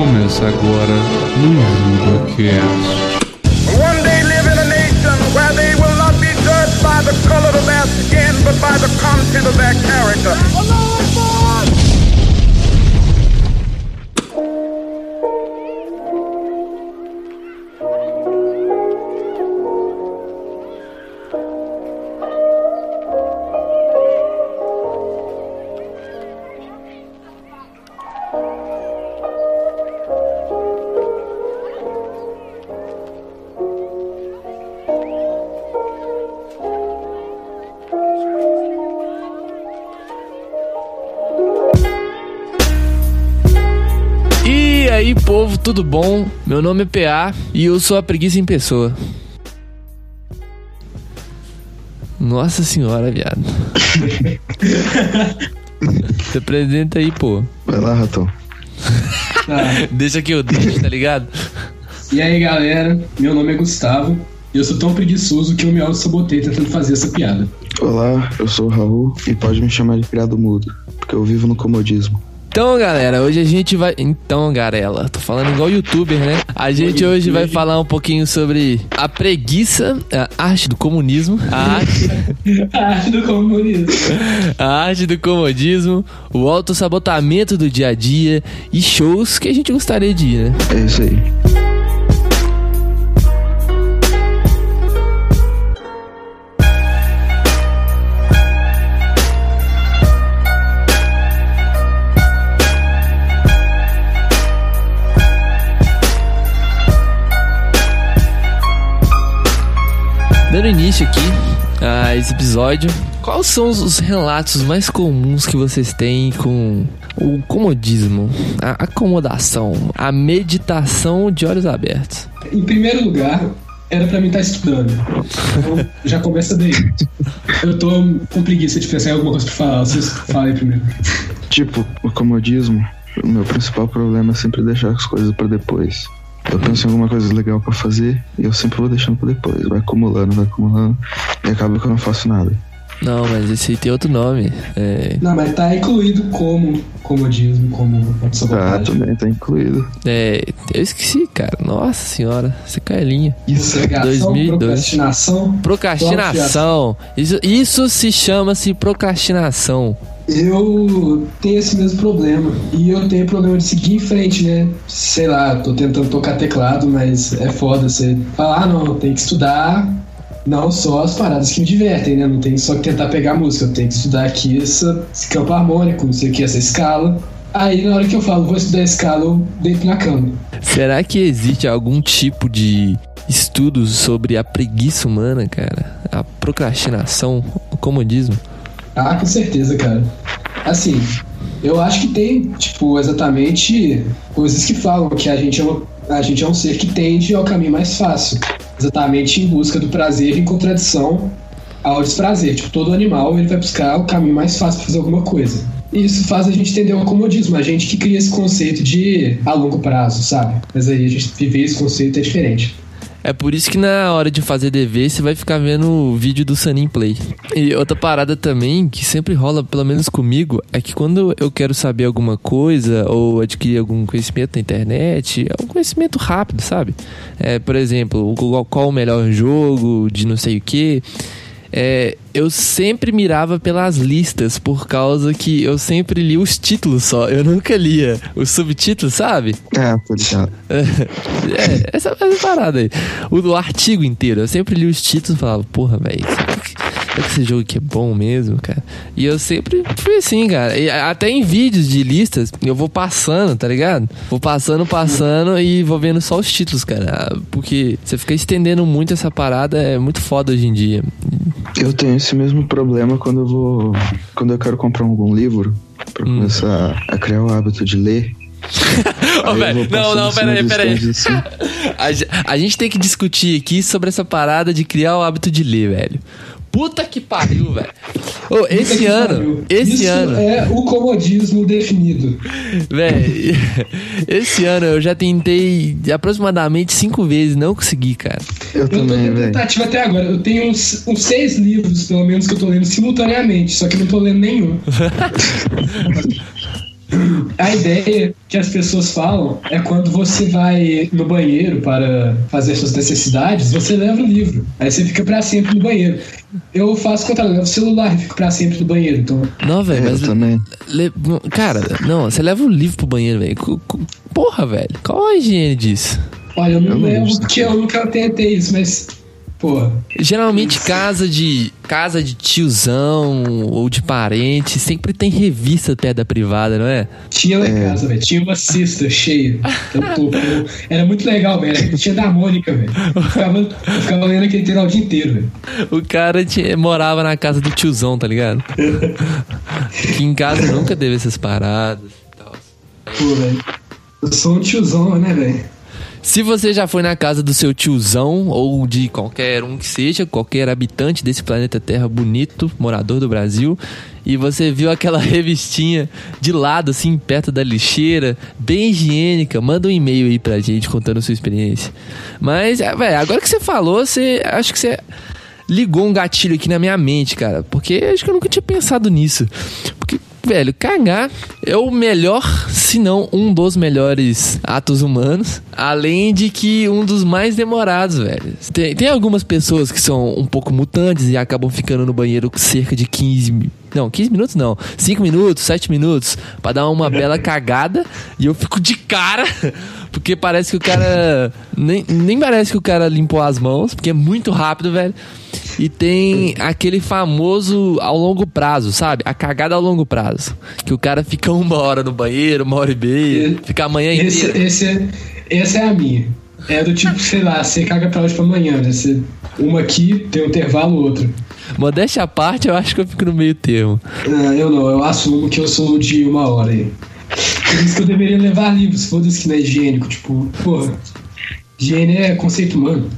Começa agora no JudaCast. One day live in a nation where they will not be judged by the color of their skin, but by the content of their character. Oh, tudo bom? Meu nome é PA e eu sou a preguiça em pessoa. Nossa senhora, viado. Se apresenta aí, pô. Vai lá, Ratão. Deixa que eu deixo, tá ligado? E aí galera, meu nome é Gustavo e eu sou tão preguiçoso que eu me auto-sabotei tentando fazer essa piada. Olá, eu sou o Raul e pode me chamar de criado mudo, porque eu vivo no comodismo. Então, galera, hoje a gente vai. Então, garela, tô falando igual youtuber, né? A gente hoje vai falar um pouquinho sobre a preguiça, a arte do comunismo, a arte, A arte do comunismo. a arte do comodismo, o autossabotamento do dia a dia e shows que a gente gostaria de ir, né? É isso aí. Dando início aqui a esse episódio, quais são os- os relatos mais comuns que vocês têm com o comodismo, a acomodação, a meditação de olhos abertos? Em primeiro lugar, era pra mim estar estudando. Então, já começa daí. Eu tô com preguiça de pensar em alguma coisa pra falar, vocês falem primeiro. Tipo, o comodismo, o meu principal problema é sempre deixar as coisas pra depois. Eu penso em alguma coisa legal pra fazer e eu sempre vou deixando pra depois. Vai acumulando, vai acumulando e acaba que eu não faço nada. Não, mas esse aí tem outro nome. É, Não, mas tá incluído como comodismo, como Ah, também tá incluído. é, eu esqueci, cara. Nossa senhora, você cai a linha. Segregação, 2002. procrastinação. Procrastinação. Isso, isso se chama-se procrastinação. Eu tenho esse mesmo problema. E eu tenho problema de seguir em frente, né? Sei lá, tô tentando tocar teclado, mas é foda você falar, ah, não, tem que estudar não só as paradas que me divertem, né? Não tem só que tentar pegar música, eu tenho que estudar aqui essa, esse campo harmônico, não sei o que, essa escala. Aí na hora que eu falo, vou estudar a escala, eu deito na cama. Será que existe algum tipo de estudos sobre a preguiça humana, cara? A procrastinação, o comodismo? Ah, com certeza, cara. Assim, eu acho que tem, tipo, exatamente coisas que falam que a gente é, uma, a gente é um ser que tende ao caminho mais fácil. Exatamente em busca do prazer em contradição ao desprazer. Tipo, todo animal ele vai buscar o caminho mais fácil pra fazer alguma coisa. E isso faz a gente entender o comodismo, a gente que cria esse conceito de a longo prazo, sabe? Mas aí a gente viver esse conceito é diferente. É por isso que na hora de fazer dever você vai ficar vendo o vídeo do Sunny Play. E outra parada também que sempre rola, pelo menos comigo, é que quando eu quero saber alguma coisa ou adquirir algum conhecimento na internet, é um conhecimento rápido, sabe? É, por exemplo, qual o melhor jogo de não sei o que. É, eu sempre mirava pelas listas, por causa que eu sempre li os títulos só. Eu nunca lia os subtítulos, sabe? É, tô ligado. É, essa, essa parada aí. O do artigo inteiro. Eu sempre li os títulos e falava, porra, velho, será que, esse jogo aqui é bom mesmo, cara? E eu sempre fui assim, cara. E até em vídeos de listas, eu vou passando, tá ligado? Vou passando, passando e vou vendo só os títulos, cara. Porque você fica estendendo muito essa parada, é muito foda hoje em dia. Eu tenho esse mesmo problema quando eu vou. Quando eu quero comprar algum livro pra Hum. começar a criar o hábito de ler. Velho, não, não, peraí, peraí. assim. A, a gente tem que discutir aqui sobre essa parada de criar o hábito de ler, velho. Puta que pariu, velho. Ô, esse ano, pariu. esse Isso ano, é o comodismo definido. velho, esse ano eu já tentei aproximadamente cinco vezes, não consegui, cara. Eu Eu tô também, velho. tentativa até agora. Eu tenho uns, uns seis livros, pelo menos, que eu tô lendo simultaneamente, só que eu não tô lendo nenhum. A ideia que as pessoas falam é quando você vai no banheiro para fazer suas necessidades, você leva o livro. Aí você fica pra sempre no banheiro. Eu faço o contrário, eu levo o celular e fico pra sempre no banheiro. Então, Não, velho, É, mas. eu também. le- Cara, não, você leva o livro pro banheiro, velho. Porra, velho. Qual a higiene disso? olha, eu não Eu não porque eu nunca tentei isso, mas, pô, Geralmente casa de casa de tiozão ou de parente sempre tem revista perto da privada, não é? tinha lá em casa, velho. Tinha uma cesta cheia. Então, era muito legal, velho. Tinha da Mônica, velho. Eu ficava, eu ficava lendo aquele tema o dia inteiro, velho. O cara tinha- morava na casa do tiozão, tá ligado? que em casa nunca teve essas paradas e tal. Pô, velho. Eu sou um tiozão, né, velho? Se você já foi na casa do seu tiozão ou de qualquer um que seja, qualquer habitante desse planeta Terra bonito, morador do Brasil, e você viu aquela revistinha de lado, assim, perto da lixeira, bem higiênica, manda um e-mail aí pra gente contando sua experiência. Mas, é, velho, agora que você falou, você acho que você ligou um gatilho aqui na minha mente, cara, porque acho que eu nunca tinha pensado nisso. Porque Velho, cagar é o melhor, se não um dos melhores atos humanos. Além de que um dos mais demorados, velho. Tem, tem algumas pessoas que são um pouco mutantes e acabam ficando no banheiro cerca de 15 mi- Não, 15 minutos não. 5 minutos, 7 minutos. Pra dar uma bela cagada. E eu fico de cara. Porque parece que o cara. Nem, nem parece que o cara limpou as mãos. Porque é muito rápido, velho. E tem aquele famoso ao longo prazo, sabe? A cagada ao longo prazo. Que o cara fica uma hora no banheiro, uma hora e meia, fica a manhã Esse, inteira. esse, é- essa é a minha. É do tipo, sei lá, você caga pra hoje pra amanhã, né? Você, uma aqui, tem um intervalo, outra. Modéstia à parte, eu acho que eu fico no meio termo. Ah, eu não, eu assumo que eu sou de uma hora aí. Por isso que eu deveria levar livros, foda-se que não é higiênico. Tipo, porra, higiene é conceito humano.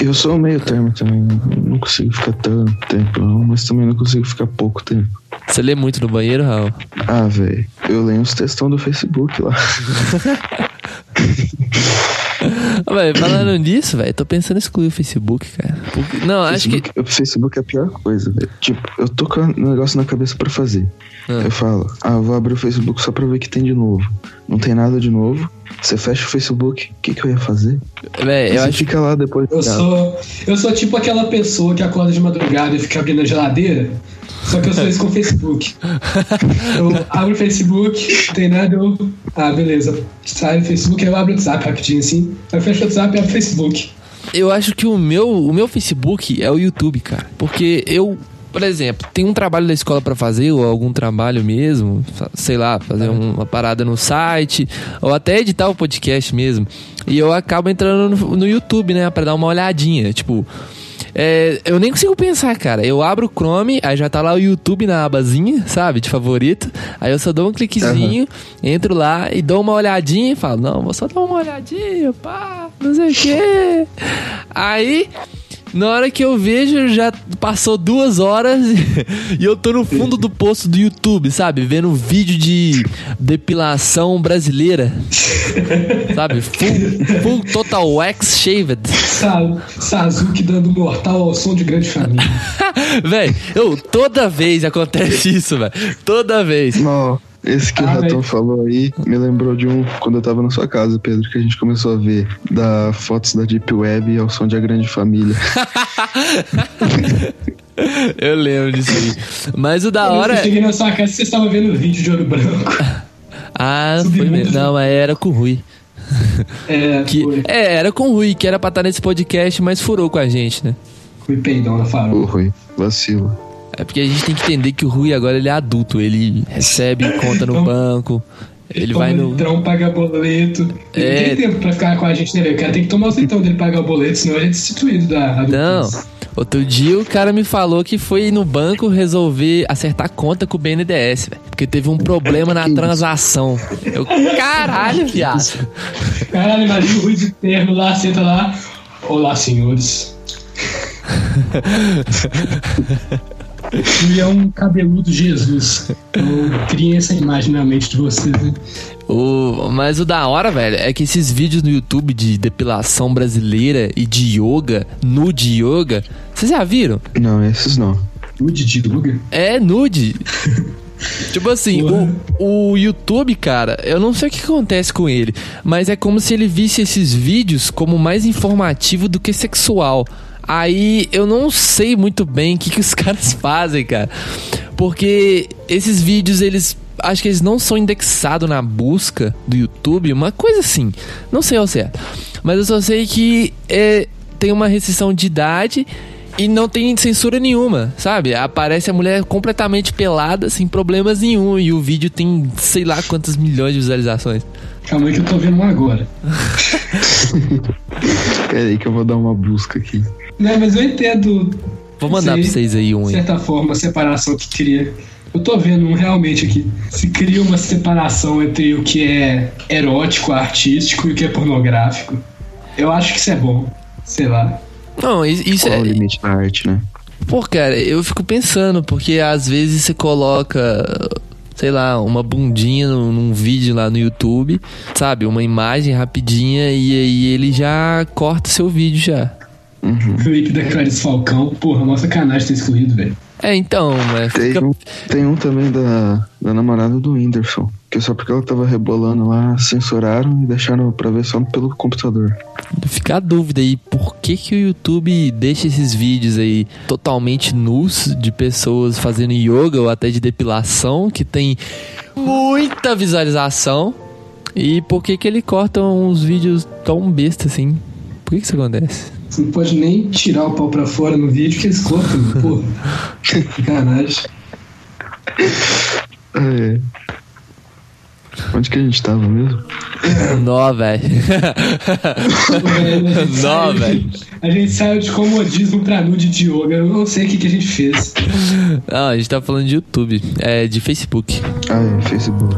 Eu sou meio termo também. Não consigo ficar tanto tempo, não, mas também não consigo ficar pouco tempo. Você lê muito no banheiro, Raul? Ah, velho. Eu leio uns textão do Facebook lá. Ah, véi, falando nisso, velho, tô pensando em excluir o Facebook, cara. Porque- não, acho que. Facebook, O Facebook é a pior coisa, velho. Tipo, eu tô com um negócio na cabeça pra fazer. Ah. Eu falo, ah, eu vou abrir o Facebook só pra ver o que tem de novo. Não tem nada de novo. Você fecha o Facebook, o que, que eu ia fazer? Véi, eu Você acho fica lá depois. Eu sou, eu sou tipo aquela pessoa que acorda de madrugada e fica abrindo a geladeira. Só que eu sou isso com o Facebook. Eu abro o Facebook, não tem nada, eu. Ah, beleza. Sai do Facebook, eu abro o WhatsApp rapidinho assim. Eu fecho o WhatsApp e abro o Facebook. Eu acho que o meu, o meu Facebook é o YouTube, cara. Porque eu, por exemplo, tem um trabalho da escola pra fazer, ou algum trabalho mesmo, sei lá, fazer um- uma parada no site, ou até editar o podcast mesmo. E eu acabo entrando no, no YouTube, né, pra dar uma olhadinha. Tipo, é, eu nem consigo pensar, cara. Eu abro o Chrome, aí já tá lá o YouTube na abazinha, sabe, de favorito. Aí eu só dou um cliquezinho, entro lá e dou uma olhadinha e falo, não, vou só dar uma olhadinha, pá, não sei o quê. Aí, na hora que eu vejo, já passou duas horas e eu tô no fundo do poço do YouTube, sabe? Vendo vídeo de depilação brasileira. sabe? Full, full total wax shaved. Sa Sazuki dando mortal ao som de grande família. Véi, eu toda vez acontece isso, velho. Toda vez. Não, esse que o Ah, Ratão velho. falou aí me lembrou de um quando eu tava na sua casa, Pedro, que a gente começou a ver da fotos da Deep Web ao som de A Grande Família. Eu lembro disso aí. Mas o da hora. Eu cheguei na sua casa e você estava vendo o vídeo de ouro branco. Ah, foi mesmo. Não, mas era com o Rui. É, Que... foi. É, era com o Rui, que era pra estar nesse podcast, mas furou com a gente, né? Fui peidão na Ô, farofa. Rui, vacilo. É porque a gente tem que entender que o Rui agora ele é adulto, ele recebe conta no Então, banco, ele vai no. Litrão, paga boleto. É. Não tem tempo pra ficar com a gente, né? velho? O cara tem que tomar o litrão dele pagar o boleto, senão a gente é destituído da Não. Outro dia o cara me falou que foi no banco resolver acertar conta com o BNDES, velho. Porque teve um problema na transação. Eu, caralho, viado. Caralho, imagina o Rui de terno lá, senta lá. Olá, senhores. E é um cabeludo Jesus. Eu criei essa imagem na mente de vocês, né? O, mas o da hora, velho, é que esses vídeos no YouTube de depilação brasileira e de yoga, nude yoga, vocês já viram? Não, esses não. Nude de Luga? É nude. Tipo assim, o, o YouTube, cara, eu não sei o que acontece com ele, mas é como se ele visse esses vídeos como mais informativo do que sexual. Aí eu não sei muito bem o que, que os caras fazem, cara. Porque esses vídeos, eles. Acho que eles não são indexados na busca do YouTube, uma coisa assim. Não sei ao certo. Mas eu só sei que é, tem uma restrição de idade e não tem censura nenhuma, sabe? Aparece a mulher completamente pelada, sem problemas nenhum. E o vídeo tem sei lá quantas milhões de visualizações. Calma aí que eu tô vendo um agora. Peraí que eu vou dar uma busca aqui. Não, mas eu entendo. Vou mandar sei, pra vocês aí um De aí. certa forma, a separação que cria. Eu tô vendo um realmente aqui. Se cria uma separação entre o que é erótico, artístico e o que é pornográfico. Eu acho que isso é bom. Sei lá. Não, isso Qual é o limite da arte, né? Pô, cara, eu fico pensando, porque às vezes você coloca, sei lá, uma bundinha num, num vídeo lá no YouTube, sabe? Uma imagem rapidinha e aí ele já corta seu vídeo já. Clipe da Clarice Falcão. Porra, mó sacanagem ter excluído, velho. É, então, mas Tem fica. um, tem um também da, da namorada do Whindersson. Que só porque ela tava rebolando lá, censuraram e deixaram pra ver só pelo computador. Fica a dúvida aí, por que, que o YouTube deixa esses vídeos aí totalmente nus de pessoas fazendo yoga ou até de depilação, que tem muita visualização, e por que que ele corta uns vídeos tão besta assim? Por que que isso acontece? Você não pode nem tirar o pau pra fora no vídeo que eles cortam, porra. Sacanagem. É. Onde que a gente tava mesmo? Nó, velho. Velho, a gente Nó, saiu de- velho. A gente saiu de comodismo pra nude de yoga. Eu não sei o que, que a gente fez. Não, a gente tá falando de YouTube, é de Facebook. Ah, é, Facebook.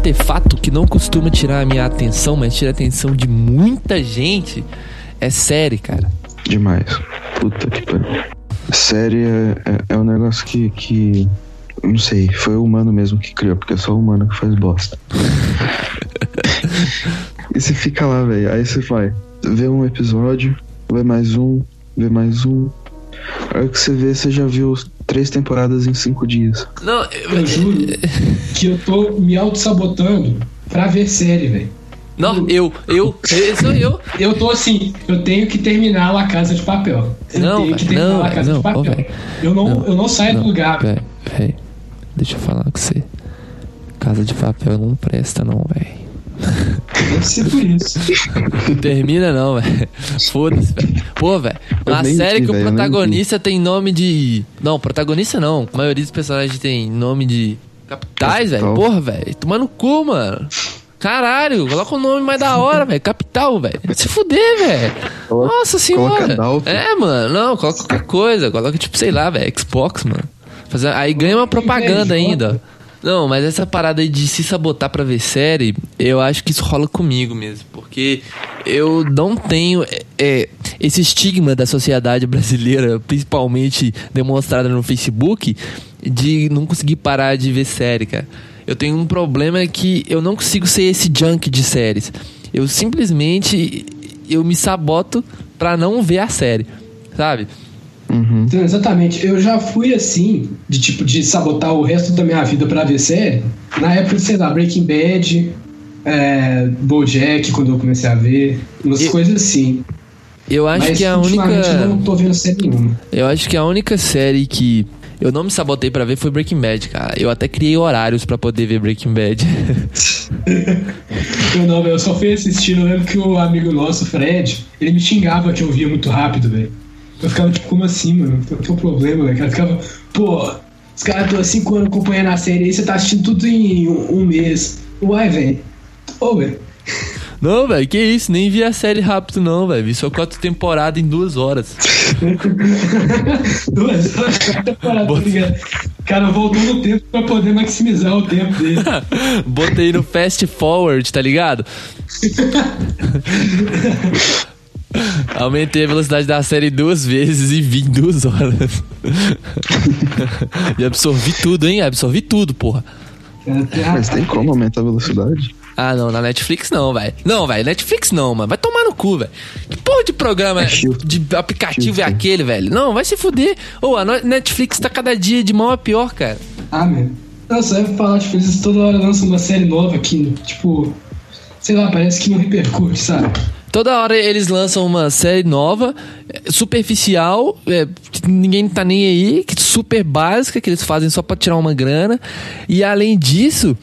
Artefato que não costuma tirar a minha atenção, mas tira a atenção de muita gente, é série, cara. Demais. Puta que pariu. Série é, é, é um negócio que, que. Não sei, foi o humano mesmo que criou, porque é só o humano que faz bosta. e você fica lá, velho. Aí você vai, vê um episódio, vê mais um, vê mais um. A hora que você vê, você já viu três temporadas em cinco dias. Não, Eu juro que eu tô me auto-sabotando pra ver série, velho. não, eu, eu, esse sou eu. Eu tô assim, eu tenho que terminar La Casa de Papel. Eu Não, tenho que terminar não, La Casa não, de Papel. velho. eu, não, Não, eu não saio do lugar. Véi, véi, deixa eu falar com você. Casa de papel não presta, não, velho. Deve ser por isso. Termina não, velho. Foda-se, velho. Pô, velho. Uma série vi, que o protagonista tem nome de. Não, protagonista não. A maioria dos personagens tem nome de. Capitais, velho. Porra, velho. Toma no cu, mano. Caralho, coloca um nome mais da hora, velho. Capital, velho. Se fuder, velho. Nossa senhora. É, mano. Não, coloca qualquer coisa. Coloca, tipo, sei lá, velho. Xbox, mano. Fazer... Aí ganha uma propaganda ainda. Não, mas essa parada de se sabotar pra ver série, eu acho que isso rola comigo mesmo. Porque eu não tenho é, é, esse estigma da sociedade brasileira, principalmente demonstrada no Facebook, de não conseguir parar de ver série, cara. Eu tenho um problema que eu não consigo ser esse junk de séries. Eu simplesmente eu me saboto pra não ver a série, sabe? Uhum. Então, exatamente. Eu já fui assim, de tipo, de sabotar o resto da minha vida pra ver série. Na época de, sei lá, Breaking Bad, é, Bojack, quando eu comecei a ver, umas coisas assim. Eu acho Mas que a única eu não tô vendo série nenhuma. Eu acho que a única série que eu não me sabotei pra ver foi Breaking Bad, cara. Eu até criei horários pra poder ver Breaking Bad. Eu não, eu só fui assistir, eu lembro que o amigo nosso, Fred, ele me xingava que eu via muito rápido, velho. Eu ficava tipo, como assim, mano? Qual o problema, velho? Eu ficava, pô, os caras estão há cinco anos acompanhando a série aí, você tá assistindo tudo em um, um mês. Uai, velho. Ô, velho. não, velho, que isso? Nem vi a série rápido, não, velho. Vi só quatro temporadas em duas horas. Duas horas de temporada, tá ligado? O cara voltou no tempo pra poder maximizar o tempo dele. Botei no fast forward, tá ligado? Aumentei a velocidade da série duas vezes e vi em duas horas. e absorvi tudo, hein? Absorvi tudo, porra. Mas tem como aumentar a velocidade? Ah, não, na Netflix não, velho. Não, velho, Netflix não, mano. Vai tomar no cu, velho. Que porra de programa, É de aplicativo é Filtro. aquele, velho? Não, vai se fuder. Ô, a no- Netflix tá cada dia de mal a pior, cara. Ah, meu. Nossa, vai falar, tipo, eles toda hora lançam uma série nova que, tipo, sei lá, parece que não repercute, sabe? Toda hora eles lançam uma série nova, é, superficial, é, ninguém tá nem aí, super básica, que eles fazem só pra tirar uma grana. E além disso,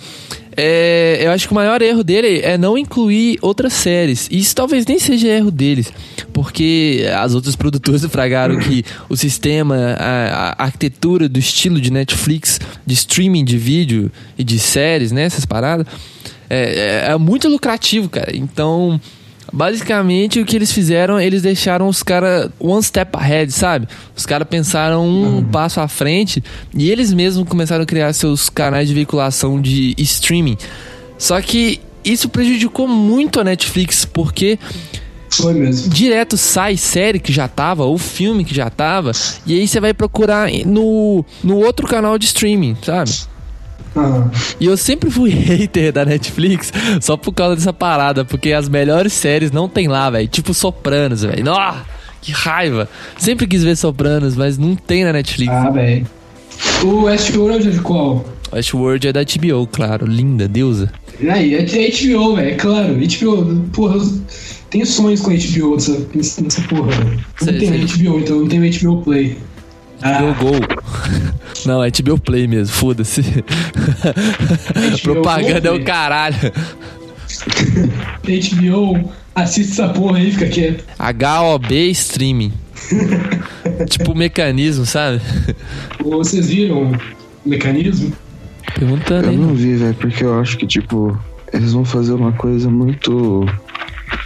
é, eu acho que o maior erro dele é não incluir outras séries. Isso talvez nem seja erro deles, porque as outras produtoras fragaram que o sistema, a, a arquitetura do estilo de Netflix, de streaming de vídeo e de séries, né, essas paradas, é, é- é muito lucrativo, cara. Então, basicamente o que eles fizeram, eles deixaram os caras one step ahead, sabe? Os caras pensaram um passo à frente e eles mesmos começaram a criar seus canais de veiculação de streaming. Só que isso prejudicou muito a Netflix, porque Foi mesmo. direto sai série que já tava, ou filme que já tava, e aí você vai procurar no, no outro canal de streaming, sabe? Ah, E eu sempre fui hater da Netflix só por causa dessa parada, porque as melhores séries não tem lá, velho. Tipo Sopranos, velho. Nó, que raiva. Sempre quis ver Sopranos, mas não tem na Netflix. ah velho. O Westworld é de qual? Westworld é da HBO, claro. Linda, deusa. Aí, é HBO, velho, é claro. HBO, porra, tenho sonhos com HBO nessa, nessa porra. Sei, Não tenho HBO, então não tenho HBO Play. HBO Ah, Go. Não, é HBO Play mesmo, foda-se. Propaganda é o caralho. HBO, assiste essa porra aí, fica quieto. HOB Streaming. tipo mecanismo, sabe? Vocês viram o mecanismo? Perguntando Eu aí. não vi, velho, porque eu acho que, tipo, eles vão fazer uma coisa muito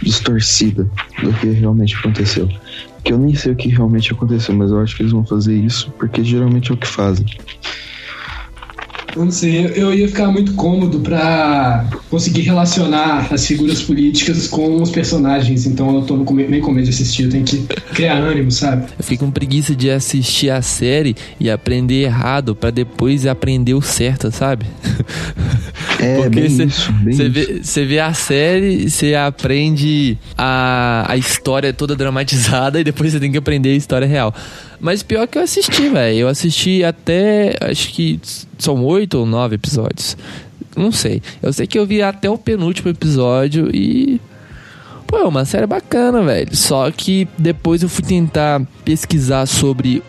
distorcida do que realmente aconteceu. Que eu nem sei o que realmente aconteceu, mas eu acho que eles vão fazer isso porque geralmente é o que fazem. Eu não sei, eu, ia ficar muito cômodo pra conseguir relacionar as figuras políticas com os personagens, então eu tô meio com medo de assistir, eu tenho que criar ânimo, sabe? Eu fico com preguiça de assistir a série e aprender errado pra depois aprender o certo, sabe? É, bem Você vê, cê vê a série, você aprende a, a história toda dramatizada e depois você tem que aprender a história real. Mas pior que eu assisti, velho. Eu assisti até. Acho que são oito ou nove episódios. Não sei. Eu sei que eu vi até o penúltimo episódio e. Pô, é uma série bacana, velho. Só que depois eu fui tentar pesquisar sobre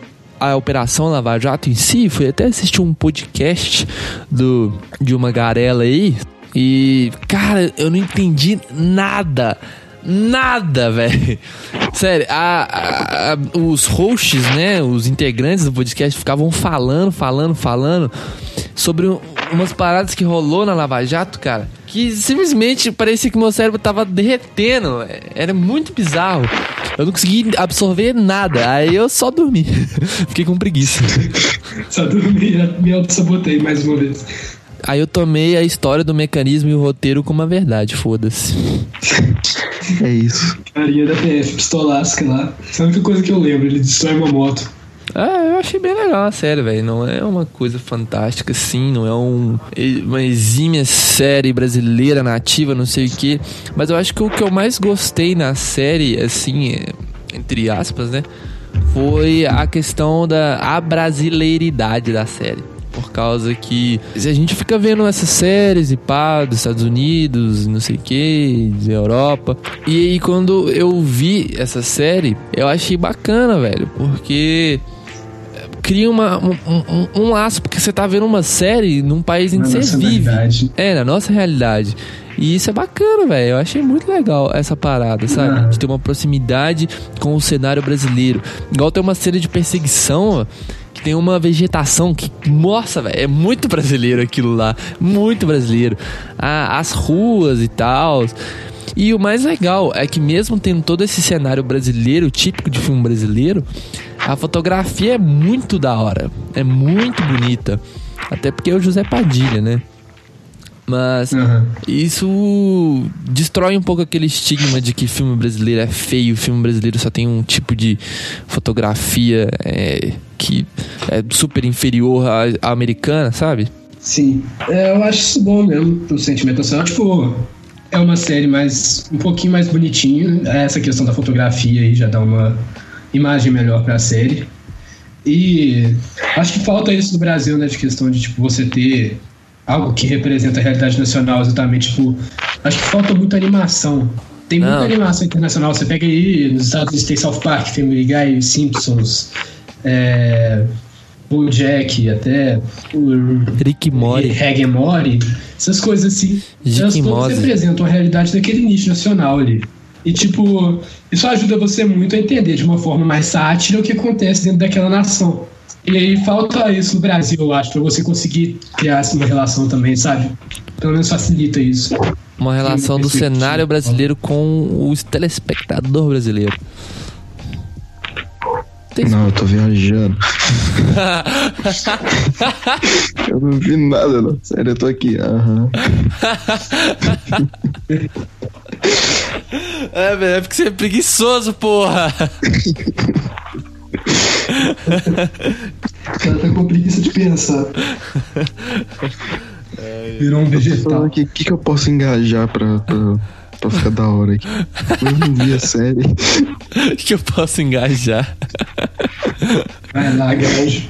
a Operação Lava Jato em si. Fui até assistir um podcast do, de uma garela aí. E, cara, eu não entendi nada. Nada, velho. Sério, a- a- a- os hosts, né? Os integrantes do podcast ficavam falando, falando, falando sobre um- umas paradas que rolou na Lava Jato, cara. Que simplesmente parecia que meu cérebro tava derretendo. Era muito bizarro. Eu não consegui absorver nada. Aí eu só dormi. Fiquei com preguiça. Só dormi, me auto-sabotei mais uma vez. Aí eu tomei a história do mecanismo e o roteiro como uma verdade, foda-se. É isso. Carinha da PF, pistolasca lá. Essa é a única coisa que eu lembro, ele destrói uma moto. Ah, eu achei bem legal a série, velho. Não é uma coisa fantástica, assim, não é um, uma exímia série brasileira nativa, não sei o quê. Mas eu acho que o que eu mais gostei na série, assim, entre aspas, né? Foi a questão da abrasileiridade da série. Por causa que se a gente fica vendo essas séries e pá, dos Estados Unidos, não sei o que, da Europa. E aí quando eu vi essa série, eu achei bacana, velho. Porque cria uma, um, um, um laço, porque você tá vendo uma série num país em que Na você nossa vive. realidade. É, na nossa realidade. E isso é bacana, velho. Eu achei muito legal essa parada, sabe? Ah. De ter uma proximidade com o cenário brasileiro. Igual tem uma cena de perseguição, ó, que tem uma vegetação que, nossa, velho, é muito brasileiro aquilo lá. Muito brasileiro. Ah, as ruas e tal. E o mais legal é que mesmo tendo todo esse cenário brasileiro, típico de filme brasileiro, a fotografia é muito da hora. É muito bonita. Até porque é o José Padilha, né? Mas Aham. isso destrói um pouco aquele estigma de que filme brasileiro é feio, filme brasileiro só tem um tipo de fotografia é, que é super inferior à, à americana, sabe? Sim, é, eu acho isso bom mesmo pro sentimento nacional. Tipo, é uma série mais um pouquinho mais bonitinha. Essa questão da fotografia aí já dá uma imagem melhor pra série. E acho que falta isso no Brasil, né? De questão de tipo, você ter algo que representa a realidade nacional exatamente. Tipo, acho que falta muita animação. Tem muita Não. animação internacional. Você pega aí nos Estados Unidos tem South Park, Family Guy, Simpsons, é, Jack, até o Rick Mori. Reggae Mori, essas coisas assim. Elas todas representam a realidade daquele nicho nacional ali. E, tipo, isso ajuda você muito a entender de uma forma mais sátira o que acontece dentro daquela nação. E aí falta isso no Brasil, eu acho, pra você conseguir criar assim, uma relação também, sabe? Pelo menos facilita isso. Uma relação do cenário brasileiro com o telespectador brasileiro. Tem- Não, eu tô viajando. eu não vi nada, não. Sério, eu tô aqui. Aham. É, velho, é porque você é preguiçoso, porra. O cara tá com preguiça de pensar. Virou um vegetal. aqui, o que, que eu posso engajar pra, pra, pra ficar da hora aqui? Eu não vi a série. que eu posso engajar. Vai lá, gajo.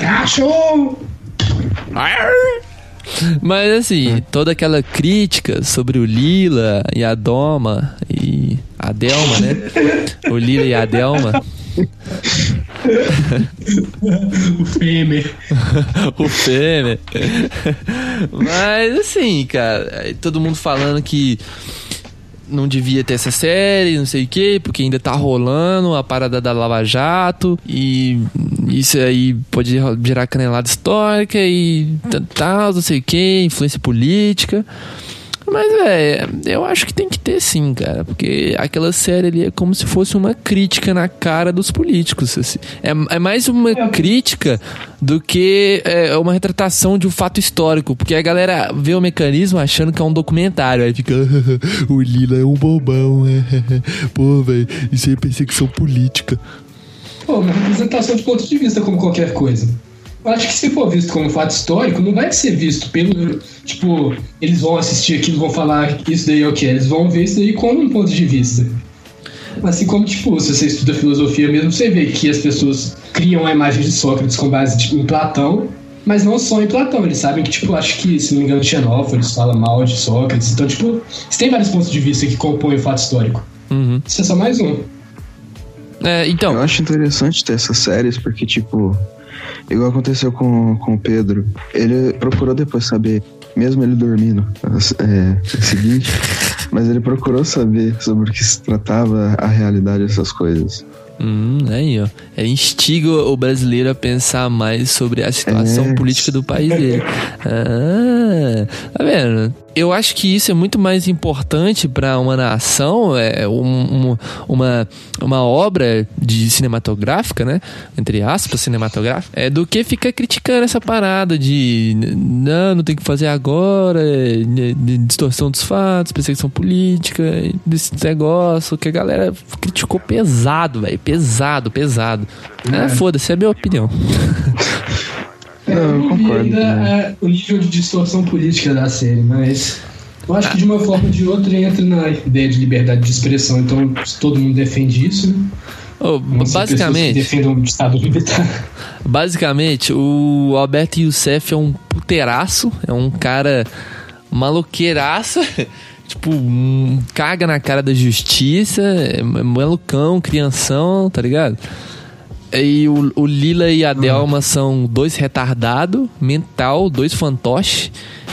Cachorro! Mas assim, toda aquela crítica sobre o Lila e a Doma e a Delma, né? O Lila e a Delma, O Femer. o Fêmea. Mas assim, cara, todo mundo falando que não devia ter essa série, não sei o quê, porque ainda tá rolando a parada da Lava Jato e isso aí pode gerar canelada histórica e tal, não sei o quê, influência política. Mas, é, eu acho que tem que ter sim, cara, porque aquela série ali é como se fosse uma crítica na cara dos políticos. assim. É, é mais uma crítica do que é, uma retratação de um fato histórico, porque a galera vê o mecanismo achando que é um documentário, aí fica, o Lila é um bobão, pô, velho, isso aí é perseguição política. Pô, uma representação de ponto de vista, como qualquer coisa. Eu acho que se for visto como fato histórico, não vai ser visto pelo. Tipo, eles vão assistir aquilo, vão falar isso daí é o que é. Eles vão ver isso daí como um ponto de vista. Assim como, tipo, se você estuda filosofia mesmo, você vê que as pessoas criam a imagem de Sócrates com base tipo, em Platão, mas não só em Platão. Eles sabem que, tipo, acho que, se não me engano, Xenóforos fala mal de Sócrates. Então, tipo, você tem vários pontos de vista que compõem o fato histórico. Uhum. Isso é só mais um. É, Eu então, acho interessante ter essas séries, porque, tipo, igual aconteceu com, com o Pedro, ele procurou depois saber, mesmo ele dormindo, é, é o seguinte, mas ele procurou saber sobre o que se tratava a realidade dessas coisas. Hum, aí, ó. Ele instiga o brasileiro a pensar mais sobre a situação É. política do país dele. Ah, tá vendo? Eu acho que isso é muito mais importante para uma nação, é um- um- uma, uma obra de cinematográfica, né? Entre aspas, cinematográfica, é do que ficar criticando essa parada de não, não tem que fazer agora, é, de- de distorção dos fatos, perseguição política, desse negócio que a galera criticou pesado, velho. Pesado, pesado. Ah, foda-se, é a minha opinião. Não, eu não vi concordo ainda também. é, o nível de distorção política da série, mas eu acho que de uma forma ou de outra entra na ideia de liberdade de expressão. Então, se todo mundo defende isso, né? Que basicamente, o Estado militar. basicamente, o Alberto Youssef é um puteraço, é um cara maloqueiraça, tipo, um caga na cara da justiça, é malucão, crianção, tá ligado? E o, o Lila e a Delma são dois retardados, mental, dois fantoches.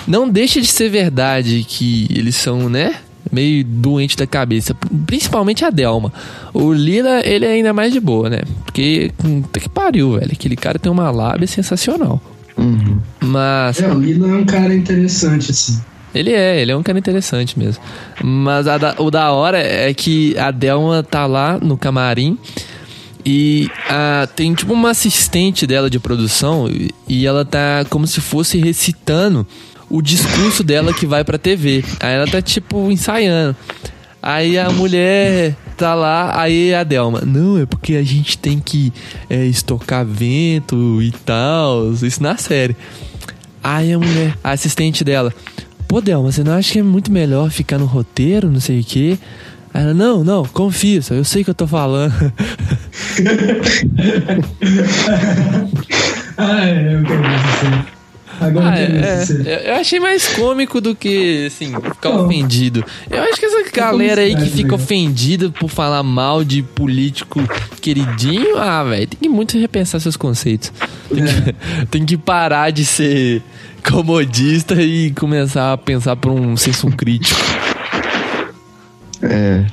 Não deixa de ser verdade que eles são, né? Meio doente da cabeça. Principalmente a Delma. O Lila, ele é ainda mais de boa, né? Porque, hum, puta que pariu, velho. Aquele cara tem uma lábia sensacional. Uhum. Mas. É, o Lila é um cara interessante, assim. Ele é, ele é um cara interessante mesmo. Mas a da- o da hora é que a Delma tá lá no camarim e ah, tem tipo uma assistente dela de produção e ela tá como se fosse recitando o discurso dela que vai pra TV. Aí ela tá, tipo, ensaiando. Aí a mulher tá lá, aí a Delma, não, é porque a gente tem que é, estocar vento e tal, isso na série. Aí a mulher, a assistente dela, pô, Delma, você não acha que é muito melhor ficar no roteiro, não sei o quê? Aí ela, não, não, confia, só, eu sei que eu tô falando. Ah, é, eu quero isso. Agora Ah, é, é, eu achei mais cômico do que, assim, ficar Não. ofendido. Eu acho que essa galera aí que fica ofendida por falar mal de político queridinho, ah, velho, tem que muito repensar seus conceitos. Tem que, tem que parar de ser comodista e começar a pensar por um senso crítico. É,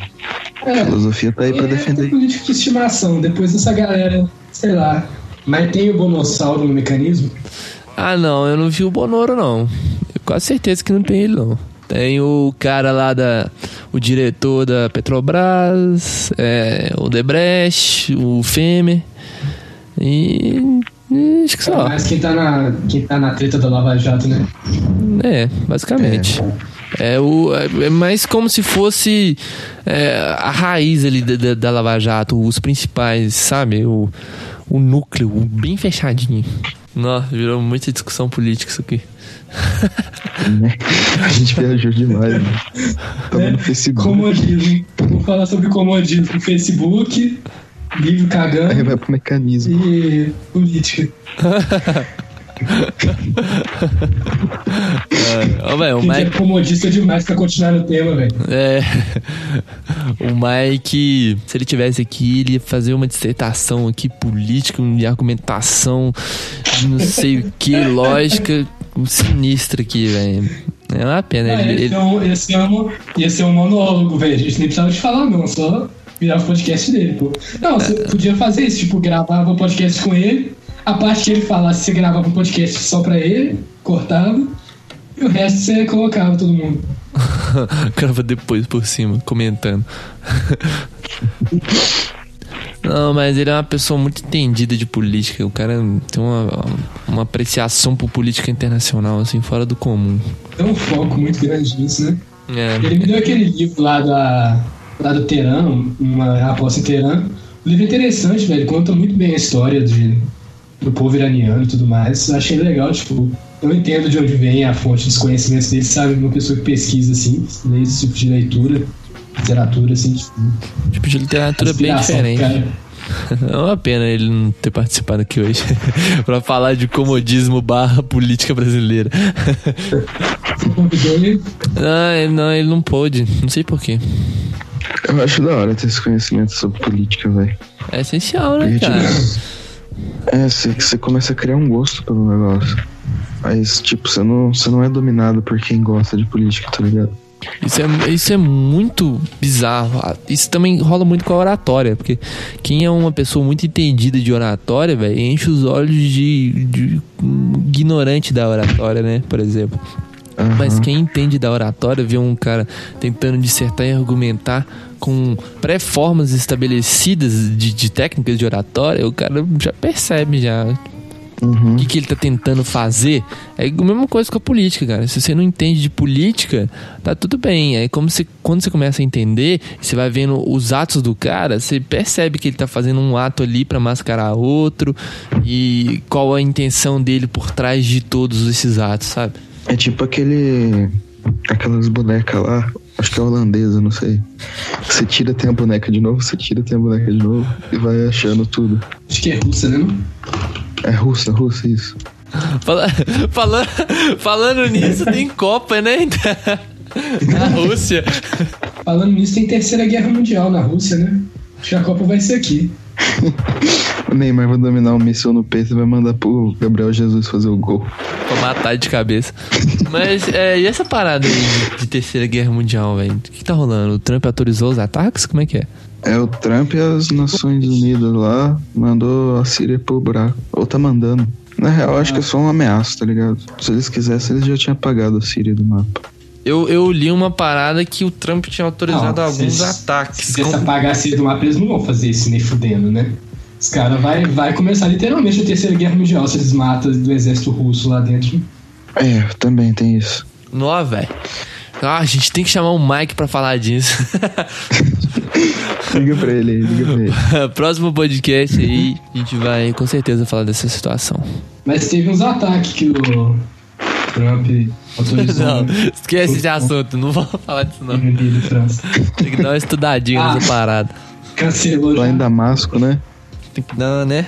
É, a filosofia tá aí pra é, defender. tem político de estimação. Depois dessa galera, sei lá. Mas tem o Bonossauro no mecanismo? Ah, não, eu não vi o Bonoro, não. Eu quase certeza que não tem ele, não. Tem o cara lá da. O diretor da Petrobras, é, o Debrecht, o Femer. E. e acho que só. Mas quem tá, na, quem tá na treta da Lava Jato, né? É, basicamente. É, o, é mais como se fosse é, a raiz ali da, da, da Lava Jato, os principais, sabe? O, o núcleo, o bem fechadinho. Nossa, virou muita discussão política isso aqui. né? A gente viajou demais, né? Tamo no Facebook. Comodismo. Vamos falar sobre comodismo no Facebook, livro Aí cagando vai pro mecanismo. e política. Ó, velho, o Quem é Mike. comodista demais pra continuar no tema, velho. É. O Mike, se ele tivesse aqui, ele ia fazer uma dissertação aqui política, de argumentação, de não sei o que, lógica sinistra aqui, velho. É uma pena. Ah, Ele, ia, ele- ser um, ia, ser um, ia ser um monólogo, velho. A gente nem precisava de falar, não. Só virar o podcast dele, pô. Não, você podia fazer isso, tipo, gravava o podcast com ele. A parte que ele falasse, você gravava um podcast só pra ele, cortava. E o resto você colocava todo mundo. grava depois por cima, comentando. Não, mas ele é uma pessoa muito entendida de política. O cara tem uma, uma apreciação por política internacional, assim, fora do comum. Tem um foco muito grande nisso, né? É. Ele me deu aquele livro lá, da, lá do Teran, uma aposta em Teran. O livro é interessante, velho. Conta muito bem a história de, do povo iraniano e tudo mais. Eu achei legal, tipo, eu entendo de onde vem a fonte dos conhecimentos dele, sabe? Uma pessoa que pesquisa, assim, lê esse tipo de leitura, literatura, assim, tipo. Tipo de literatura bem diferente. cara. É uma pena ele não ter participado aqui hoje pra falar de comodismo barra política brasileira. Você convidou ele. Não, ele não, ele não pôde. Não sei porquê. Eu acho da hora ter esse conhecimento sobre política, velho. É essencial, né, tipo, cara? É, você, começa a criar um gosto pelo negócio. Mas, tipo, você não, não é dominado por quem gosta de política, tá ligado? Isso é, isso é muito bizarro. Ah, Isso também rola muito com a oratória, porque quem é uma pessoa muito entendida de oratória, velho, enche os olhos de, de um ignorante da oratória, né? Por exemplo. Aham. Mas quem entende da oratória, vê um cara tentando dissertar e argumentar com pré-formas estabelecidas de, de técnicas de oratória, o cara já percebe já Uhum. o que, que ele tá tentando fazer. É a mesma coisa com a política, cara. Se você não entende de política, tá tudo bem. É como se quando você começa a entender, você vai vendo os atos do cara, você percebe que ele tá fazendo um ato ali pra mascarar outro e qual a intenção dele por trás de todos esses atos, sabe? É tipo aquele. Aquelas bonecas lá. Acho que é holandesa, não sei. Você tira, tem a boneca de novo, você tira, tem a boneca de novo e vai achando tudo. Acho que é russa, né? não? É russa, russa, isso. Fala- falando, falando nisso, tem Copa, né? Na Rússia. Falando nisso, tem Terceira Guerra Mundial na Rússia, né? Acho que a Copa vai ser aqui. O Neymar vai dominar um míssil no peito e vai mandar pro Gabriel Jesus fazer o gol. Pra matar de cabeça. Mas, é, e essa parada aí de, de terceira guerra mundial, velho? O que, que tá rolando? O Trump autorizou os ataques? Como é que é? É o Trump e as Nações Unidas lá mandou a Síria pro buraco. Ou tá mandando. Na real, acho que é só uma ameaça, tá ligado? Se eles quisessem, eles já tinham apagado a Síria do mapa. Eu, eu li uma parada que o Trump tinha autorizado Não, alguns se- ataques. Se Como- apagar cedo do mapa, eles não vão fazer isso nem fudendo, né? Os caras vai, vai começar literalmente a Terceira Guerra Mundial se eles matam do exército russo lá dentro. É, também tem isso. Nó, velho. Ah, a gente tem que chamar o Mike pra falar disso. Liga pra ele aí, liga pra ele. Próximo podcast aí, a gente vai com certeza falar dessa situação. Mas teve uns ataques que o Trump autorizou. Não, esquece esse assunto, não vamos falar disso não. Tem que dar uma estudadinha Ah. nessa parada. Cancelou Lá já. em Damasco, né? Tem que dar, né?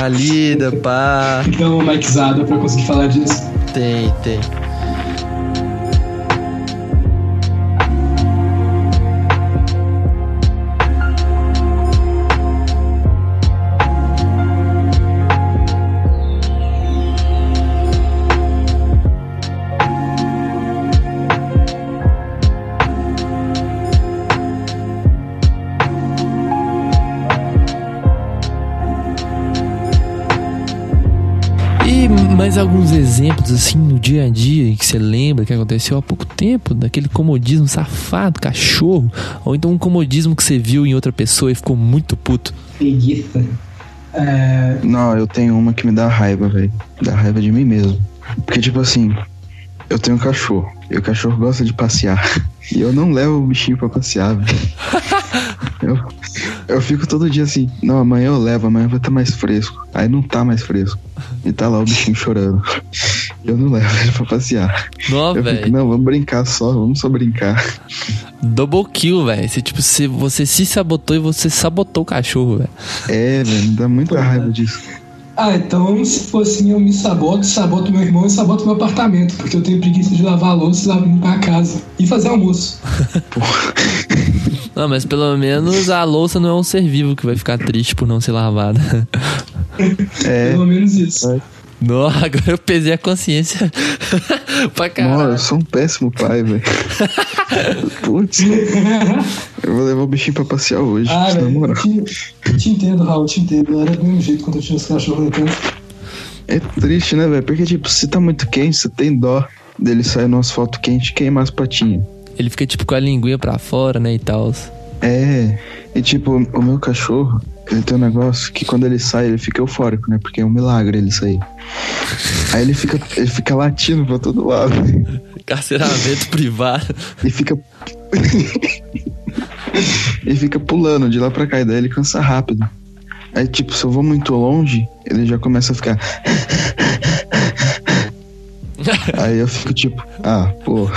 A lida, pá. Tem que dar uma micizada pra conseguir falar disso. Tem, tem. Mais alguns exemplos, assim, no dia a dia que você lembra que aconteceu há pouco tempo, daquele comodismo safado, cachorro, ou então um comodismo que você viu em outra pessoa e ficou muito puto. Preguiça. É, Não, eu tenho uma que me dá raiva, velho. Dá raiva de mim mesmo. Porque, tipo assim, eu tenho um cachorro. E o cachorro gosta de passear. E eu não levo o bichinho pra passear, velho. Eu, eu fico todo dia assim, não, amanhã eu levo, amanhã vai estar mais fresco. Aí não tá mais fresco. E tá lá o bichinho chorando. Eu não levo ele pra passear. Fico, velho. não, vamos brincar só, vamos só brincar. Double kill, velho. Você, tipo, você, você se sabotou e você sabotou o cachorro, velho. É, velho, me dá muita raiva disso. Ah, então se fosse assim, eu me saboto, saboto meu irmão e saboto meu apartamento, porque eu tenho preguiça de lavar a louça, lavar a casa e fazer almoço. Não, mas pelo menos a louça não é um ser vivo que vai ficar triste por não ser lavada. É, Pelo menos isso. Não, agora eu pesei a consciência pra Nossa, eu caralho. sou um péssimo pai, velho. Putz. Eu vou levar o bichinho pra passear hoje, Ah, na eu moral. te, eu te entendo, Raul, eu te entendo. Era do mesmo jeito quando eu tinha os cachorros no canto. É triste, né, velho? Porque, tipo, se tá muito quente, você tem dó dele sair no asfalto quente e queimar as patinhas. Ele fica tipo com a linguinha pra fora, né, e tal. É, e tipo, o meu cachorro, ele tem um negócio que quando ele sai, ele fica eufórico, né? Porque é um milagre ele sair. Aí ele fica, ele fica latindo pra todo lado. Carceramento privado. E fica. e fica pulando de lá pra cá, e daí ele cansa rápido. Aí, tipo, se eu vou muito longe, ele já começa a ficar. Aí eu fico tipo, ah, pô.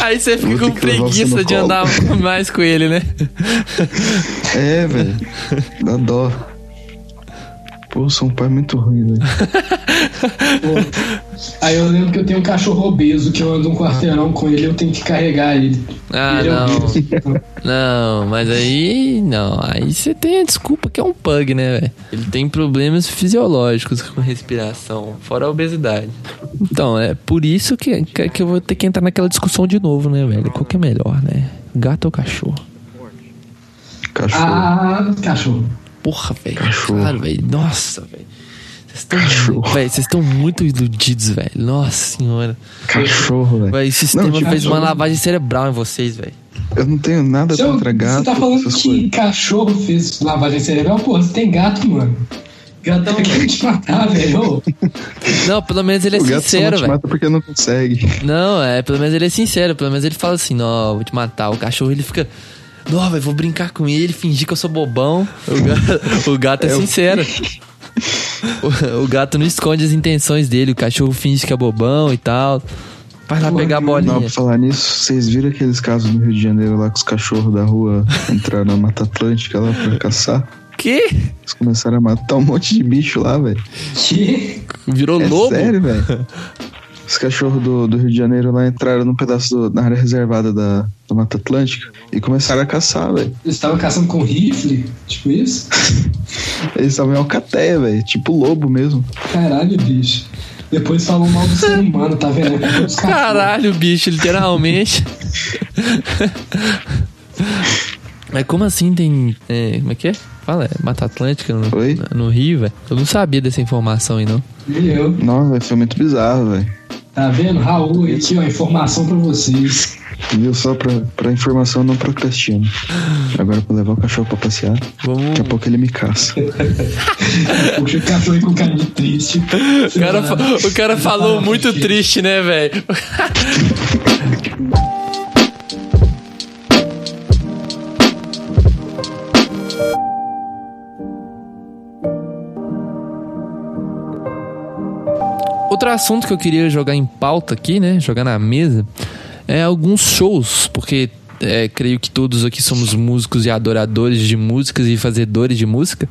Aí você fica com preguiça de colo. andar mais com ele, né? É, velho. Dá dó. Pô, eu sou um pai muito ruim, velho. Aí eu lembro que eu tenho um cachorro obeso que eu ando um quarteirão com ele eu tenho que carregar ele. Ah, ele é não. obeso. Não, mas aí. Não, aí você tem a desculpa que é um pug, né, velho? Ele tem problemas fisiológicos com respiração, fora a obesidade. Então, é por isso que, que, que eu vou ter que entrar naquela discussão de novo, né, velho? Qual que é melhor, né? Gato ou cachorro? Cachorro. Ah, cachorro. Porra, velho. Cachorro. Claro, velho. Nossa, velho. Vocês estão. Cachorro. Velho, vocês estão muito iludidos, velho. Nossa senhora. Cachorro, velho. O sistema tipo, fez uma cachorro. lavagem cerebral em vocês, velho. Eu não tenho nada Se eu- contra gato. Você tá falando que coisas. cachorro fez lavagem cerebral? Pô, você tem gato, mano. Gatão quer te matar, velho. Não, pelo menos ele é O gato só não sincero, te velho. mata porque não consegue. Não, é, pelo menos ele é sincero. Pelo menos ele fala assim: Não, vou te matar. O cachorro ele fica. Não, velho, vou brincar com ele, fingir que eu sou bobão. O gato, o gato é, É, sincero. O, o gato não esconde as intenções dele. O cachorro finge que é bobão e tal. Vai lá pegar a bolinha. Não, pra falar nisso, vocês viram aqueles casos no Rio de Janeiro lá que os cachorros da rua entraram na Mata Atlântica lá pra caçar? Que? Eles começaram a matar um monte de bicho lá, velho. Que? Virou É lobo? sério, velho. Os cachorros do, do Rio de Janeiro lá entraram num pedaço do- na área reservada da, da Mata Atlântica e começaram a caçar, velho. Eles estavam caçando com rifle? Tipo isso? Eles estavam em alcateia, velho. Tipo lobo mesmo. Caralho, bicho. Depois falam mal do ser humano, tá vendo? É. Caralho, bicho, literalmente. Mas como assim tem. é, como é que é? Fala, é Mata Atlântica no, Oi? no Rio, velho? Eu não sabia dessa informação aí, não. E eu. Nossa, foi muito bizarro, velho. Tá vendo? Raul aqui, ó, informação pra vocês. Viu? Só pra, pra informação, não procrastino. Agora pra levar o cachorro pra passear, Vamos. daqui a pouco ele me caça. O foi com cara de triste. O cara, o cara falou muito triste, né, velho? Outro assunto que eu queria jogar em pauta aqui, né? Jogar na mesa, é alguns shows, porque é, creio que todos aqui somos músicos e adoradores de músicas e fazedores de música.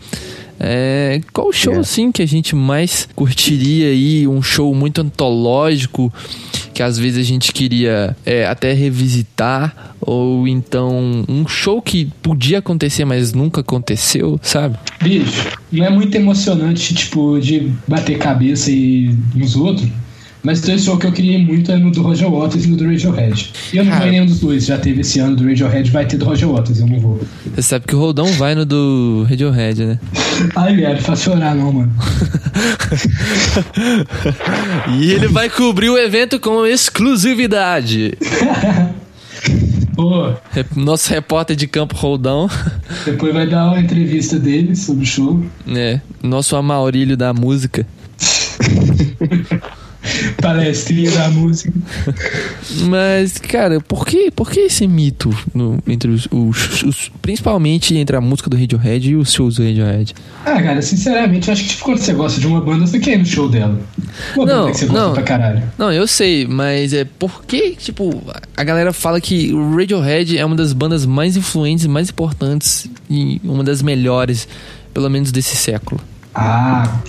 É, qual show, É. assim, que a gente mais curtiria aí? Um show muito antológico, que às vezes a gente queria é, até revisitar, ou então um show que podia acontecer, mas nunca aconteceu, sabe? Bicho, não é muito emocionante, tipo, de bater cabeça e nos outros. Mas dois shows que eu queria muito é no do Roger Waters e no do Radiohead. E eu não vou Cara. em nenhum dos dois. Já teve esse ano do Radiohead, vai ter do Roger Waters, eu não vou. Você sabe que o Roldão vai no do Radiohead, né? Ai, velho, faz chorar não, mano. E ele vai cobrir o evento com exclusividade. Nosso repórter de campo Roldão, depois vai dar uma entrevista dele sobre o show. né? Nosso Amaurílio da música. Palestrinha da música. Mas, cara, por que, por que esse mito no- entre os, os- os- Principalmente entre a música do Radiohead e os shows do Radiohead? Ah, cara, sinceramente, eu acho que tipo, quando você gosta de uma banda, você quer ir no show dela. Uma Não, banda que você gosta não. pra caralho. Não, eu sei, mas é por que, tipo, a galera fala que o Radiohead é uma das bandas mais influentes, mais importantes e uma das melhores, pelo menos desse século. Ah,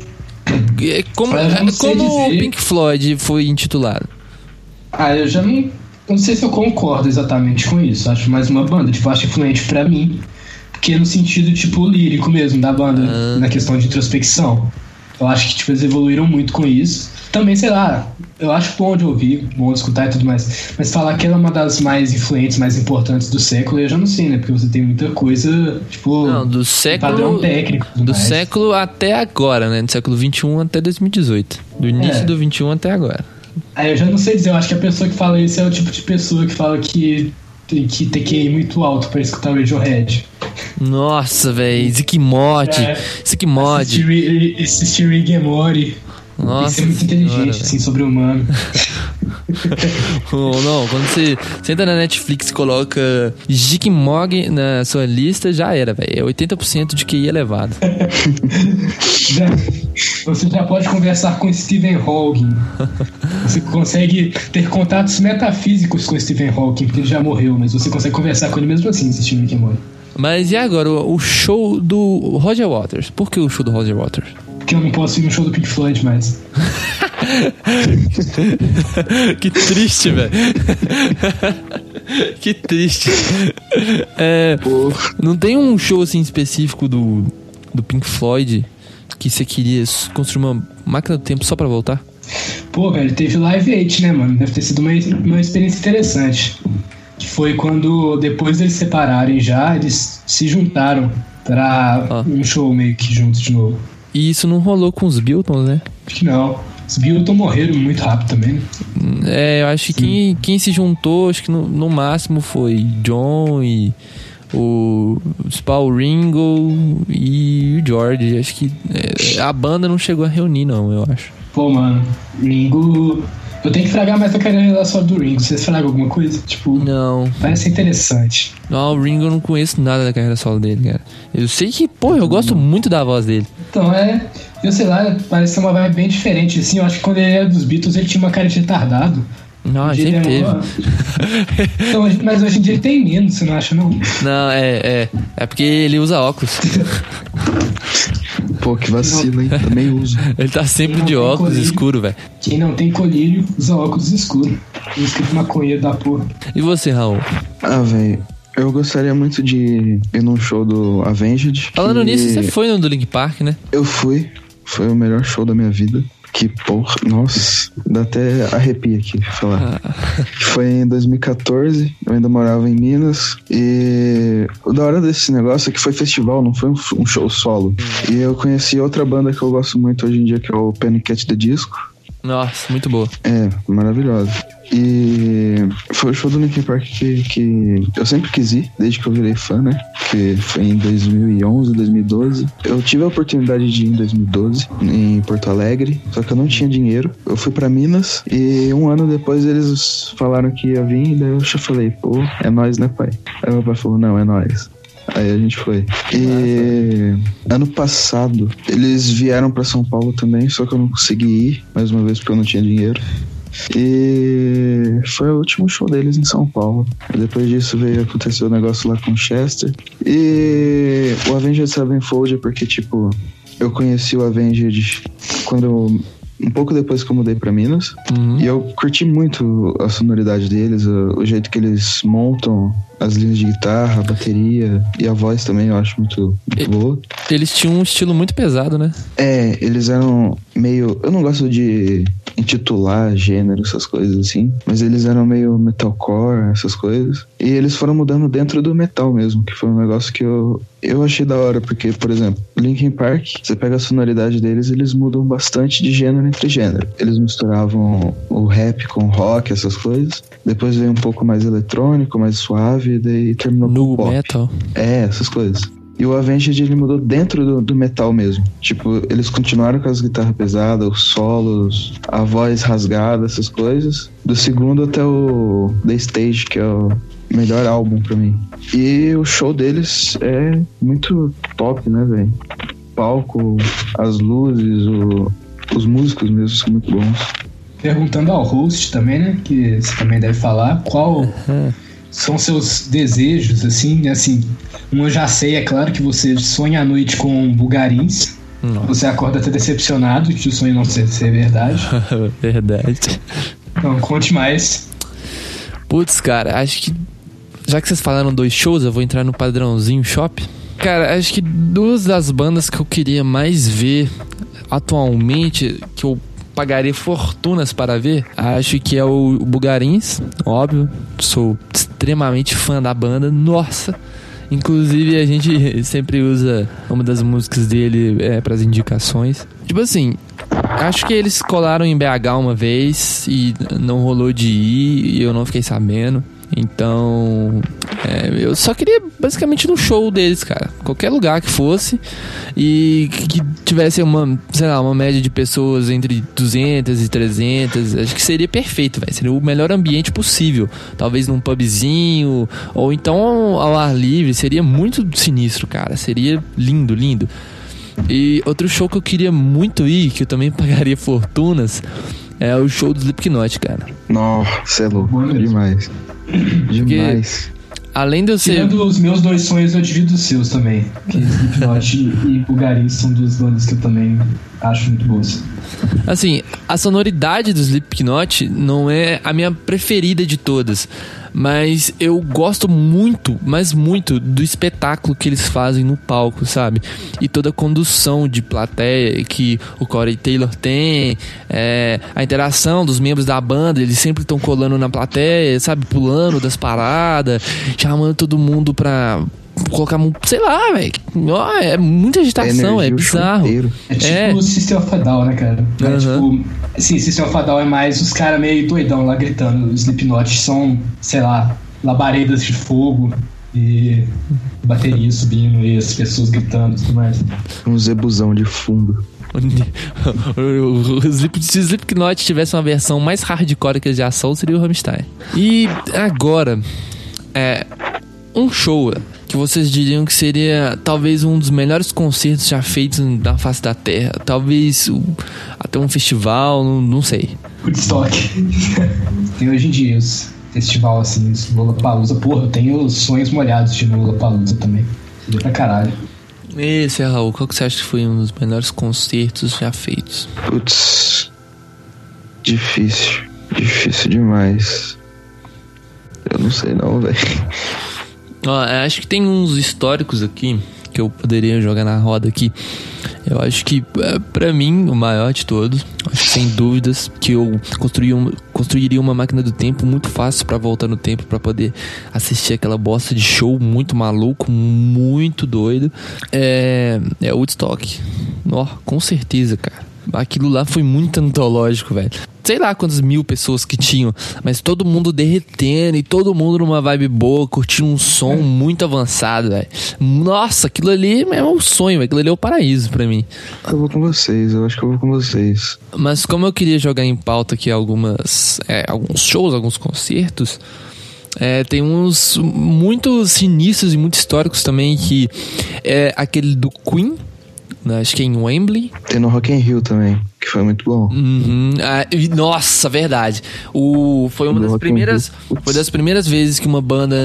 como, Eu não é como o. Pink Floyd foi intitulado. ah, eu já não. Não sei se eu concordo exatamente com isso. Acho mais uma banda, tipo, acho influente pra mim. Porque no sentido, tipo, lírico mesmo da banda, Ah. na questão de introspecção. Eu acho que, tipo, eles evoluíram muito com isso. Também, sei lá, eu acho bom de ouvir, bom de escutar e tudo mais. Mas falar que ela é uma das mais influentes, mais importantes do século, eu já não sei, né? Porque você tem muita coisa, tipo, Não, do padrão século. técnico. e tudo Do mais. século até agora, né? Do século XXI até 2018. Do início É. do 21 até agora. Aí eu já não sei dizer, eu acho que a pessoa que fala isso é o tipo de pessoa que fala que tem que ter muito alto pra escutar o Radiohead. Nossa, velho. Zick Mod. É. Zick Mod. Assistir, assistir Rick and Morty. Tem que Nossa. ser muito inteligente, senhora, assim, sobre-humano. Ou não, quando você senta na Netflix e coloca Zick Mog na sua lista, já era, velho. É 80% de QI elevado. Já- Você já pode conversar com Stephen Hawking. Você consegue ter contatos metafísicos com Stephen Hawking, porque ele já morreu, mas você consegue conversar com ele mesmo assim, assistindo Rick and Morty. Mas e agora, o show do Roger Waters? Por que o show do Roger Waters? Porque eu não posso ir no show do Pink Floyd mais. que triste, velho. que triste. É, não tem um show assim específico do, do Pink Floyd que você queria construir uma máquina do tempo só pra voltar? Pô, velho, teve Live 8, né, mano? Deve ter sido uma, uma experiência interessante. Que foi quando, depois deles separarem já, eles se juntaram pra Ah. um show meio que juntos de novo. E isso não rolou com os Biltons, né? Acho que não. Os Bilton morreram muito rápido também, né? É, eu acho que quem, quem se juntou, acho que no, no máximo foi John e o Spawn Ringo e o George. Acho que é, a banda não chegou a reunir, não, eu acho. Pô, mano, Ringo. Eu tenho que fragar mais a carreira só do Ringo. Vocês fragam alguma coisa? Tipo, Não, parece interessante. não, o Ringo eu não conheço nada da carreira solo dele, cara. Eu sei que, pô, eu gosto muito da voz dele. Então é. Eu sei lá, parece ser uma vibe bem diferente, assim. Eu acho que quando ele era dos Beatles ele tinha uma cara de retardado. Não, ele sempre é teve. uma- Então, mas hoje em dia ele tem menos, você não acha, não? Não, é, é. É porque ele usa óculos. Pô, que vacilo, hein? Também uso. Ele tá sempre de óculos colírio. escuro, velho. Quem não tem colírio usa óculos escuros. Música de maconheiro da porra. E você, Raul? Ah, velho. Eu gostaria muito de ir num show do Avenged. Falando que nisso, você foi no do Link Park, né? Eu fui. Foi o melhor show da minha vida. Que porra. Nossa, dá até arrepio aqui falar. Foi em 2014, eu ainda morava em Minas. E o da hora desse negócio é que foi festival, não foi um, um show solo. E eu conheci outra banda que eu gosto muito hoje em dia, que é o Panic! at the Disco. Nossa, muito boa. É, maravilhosa. E foi o show do Linkin Park que, que eu sempre quis ir, desde que eu virei fã, né? Que foi em 2011, 2012. Eu tive a oportunidade de ir em 2012, em Porto Alegre, só que eu não tinha dinheiro. Eu fui pra Minas e um ano depois eles falaram que ia vir, e daí eu falei, pô, é nós, né, pai? Aí meu pai falou, não, é nós. Aí a gente foi. E ano passado eles vieram pra São Paulo também, só que eu não consegui ir, mais uma vez porque eu não tinha dinheiro. E foi o último show deles em São Paulo. Depois disso veio acontecer o negócio lá com o Chester. E o Avenged Sevenfold é porque, tipo, eu conheci o Avenged quando um pouco depois que eu mudei pra Minas. Uhum. E eu curti muito a sonoridade deles, o, o jeito que eles montam as linhas de guitarra, a bateria e a voz também eu acho muito, muito boa. Eles tinham um estilo muito pesado, né? É, eles eram meio. Eu não gosto de intitular gênero, essas coisas assim, mas eles eram meio metalcore, essas coisas. E eles foram mudando dentro do metal mesmo, que foi um negócio que eu, eu achei da hora, porque, por exemplo, Linkin Park, você pega a sonoridade deles, eles mudam bastante de gênero entre gênero. Eles misturavam o rap com rock, essas coisas. Depois veio um pouco mais eletrônico, mais suave, e daí terminou com No pop. metal. É, essas coisas. E o Avenged ele mudou dentro do, do metal mesmo. Tipo, eles continuaram com as guitarras pesadas, os solos, a voz rasgada, essas coisas. Do segundo até o The Stage, que é o melhor álbum pra mim. E o show deles é muito top, né, velho? Palco, as luzes, o- os músicos mesmo são muito bons. Perguntando ao host também, né? Que você também deve falar, qual são seus desejos, assim, assim. Um eu já sei, é claro que você sonha à noite com bugarins. Nossa. Você acorda até decepcionado de o sonho não ser, ser verdade. Verdade. Então, conte mais. Putz, cara, acho que. Já que vocês falaram dois shows, eu vou entrar no padrãozinho shop. Cara, acho que duas das bandas que eu queria mais ver atualmente, que eu pagaria fortunas para ver, acho que é o Bugarins, óbvio. Sou extremamente fã da banda. Nossa! Inclusive, a gente sempre usa uma das músicas dele é, para as indicações. Tipo assim, acho que eles colaram em BH uma vez e não rolou de ir e eu não fiquei sabendo. Então, é, eu só queria basicamente no show deles, cara. Qualquer lugar que fosse e que tivesse uma, sei lá, uma média de pessoas entre 200 e 300. Acho que seria perfeito, velho. Seria o melhor ambiente possível. Talvez num pubzinho ou então ao ar livre. Seria muito sinistro, cara. Seria lindo, lindo. E outro show que eu queria muito ir, que eu também pagaria fortunas, é o show do Slipknot, cara. Nossa, é louco. Mesmo. Demais. Demais. Além de eu ser. Tirando os meus dois sonhos, eu divido os seus também. Que Slipknot e Bugarin são duas bandas que eu também acho muito boas. Assim, a sonoridade do Slipknot não é a minha preferida de todas. Mas eu gosto muito, mas muito, do espetáculo que eles fazem no palco, sabe? E toda a condução de plateia que o Corey Taylor tem, é, a interação dos membros da banda, eles sempre estão colando na plateia, sabe? Pulando das paradas, chamando todo mundo pra colocar, sei lá, velho. Ó, É muita agitação, é show bizarro. inteiro. É tipo É. o System of a Down, né, cara? É Aham. tipo, sim, System of a Down é mais os caras meio doidão lá gritando. Os Slipknot são, sei lá, labaredas de fogo e bateria subindo e as pessoas gritando e tudo mais. Um zebuzão de fundo. se o Slipknot tivesse uma versão mais hardcore que eles já são, seria o Rammstein. E agora, é um show que vocês diriam que seria talvez um dos melhores concertos já feitos na face da Terra. Talvez até um festival, não, não sei. Woodstock. Tem hoje em dia os festival assim, os Lollapalooza. Porra, eu tenho os sonhos molhados de Lollapalooza também. Seria pra caralho. Esse, Raul, qual que você acha que foi um dos melhores concertos já feitos? Putz. Difícil. Difícil demais. Eu não sei não, velho. Ó, eu acho que tem uns históricos aqui que eu poderia jogar na roda aqui. Eu acho que, é, pra mim, o maior de todos, sem dúvidas, que eu construí um- construiria uma máquina do tempo muito fácil pra voltar no tempo pra poder assistir aquela bosta de show muito maluco, muito doido. É, é Woodstock. Ó, com certeza, cara. Aquilo lá foi muito antológico, velho. Sei lá quantas mil pessoas que tinham, mas todo mundo derretendo e todo mundo numa vibe boa, curtindo um som muito avançado, velho. Nossa, aquilo ali é um sonho, velho. Aquilo ali é o paraíso pra mim. Eu vou com vocês, eu acho que eu vou com vocês. Mas como eu queria jogar em pauta aqui algumas, é, alguns shows, alguns concertos, é, tem uns muito sinistros e muito históricos também que é aquele do Queen, acho que é em Wembley. Tem no Rock in Rio também, que foi muito bom. Uhum. Ah, e- nossa, verdade. O, foi uma Do das Rock primeiras, foi das primeiras vezes que uma banda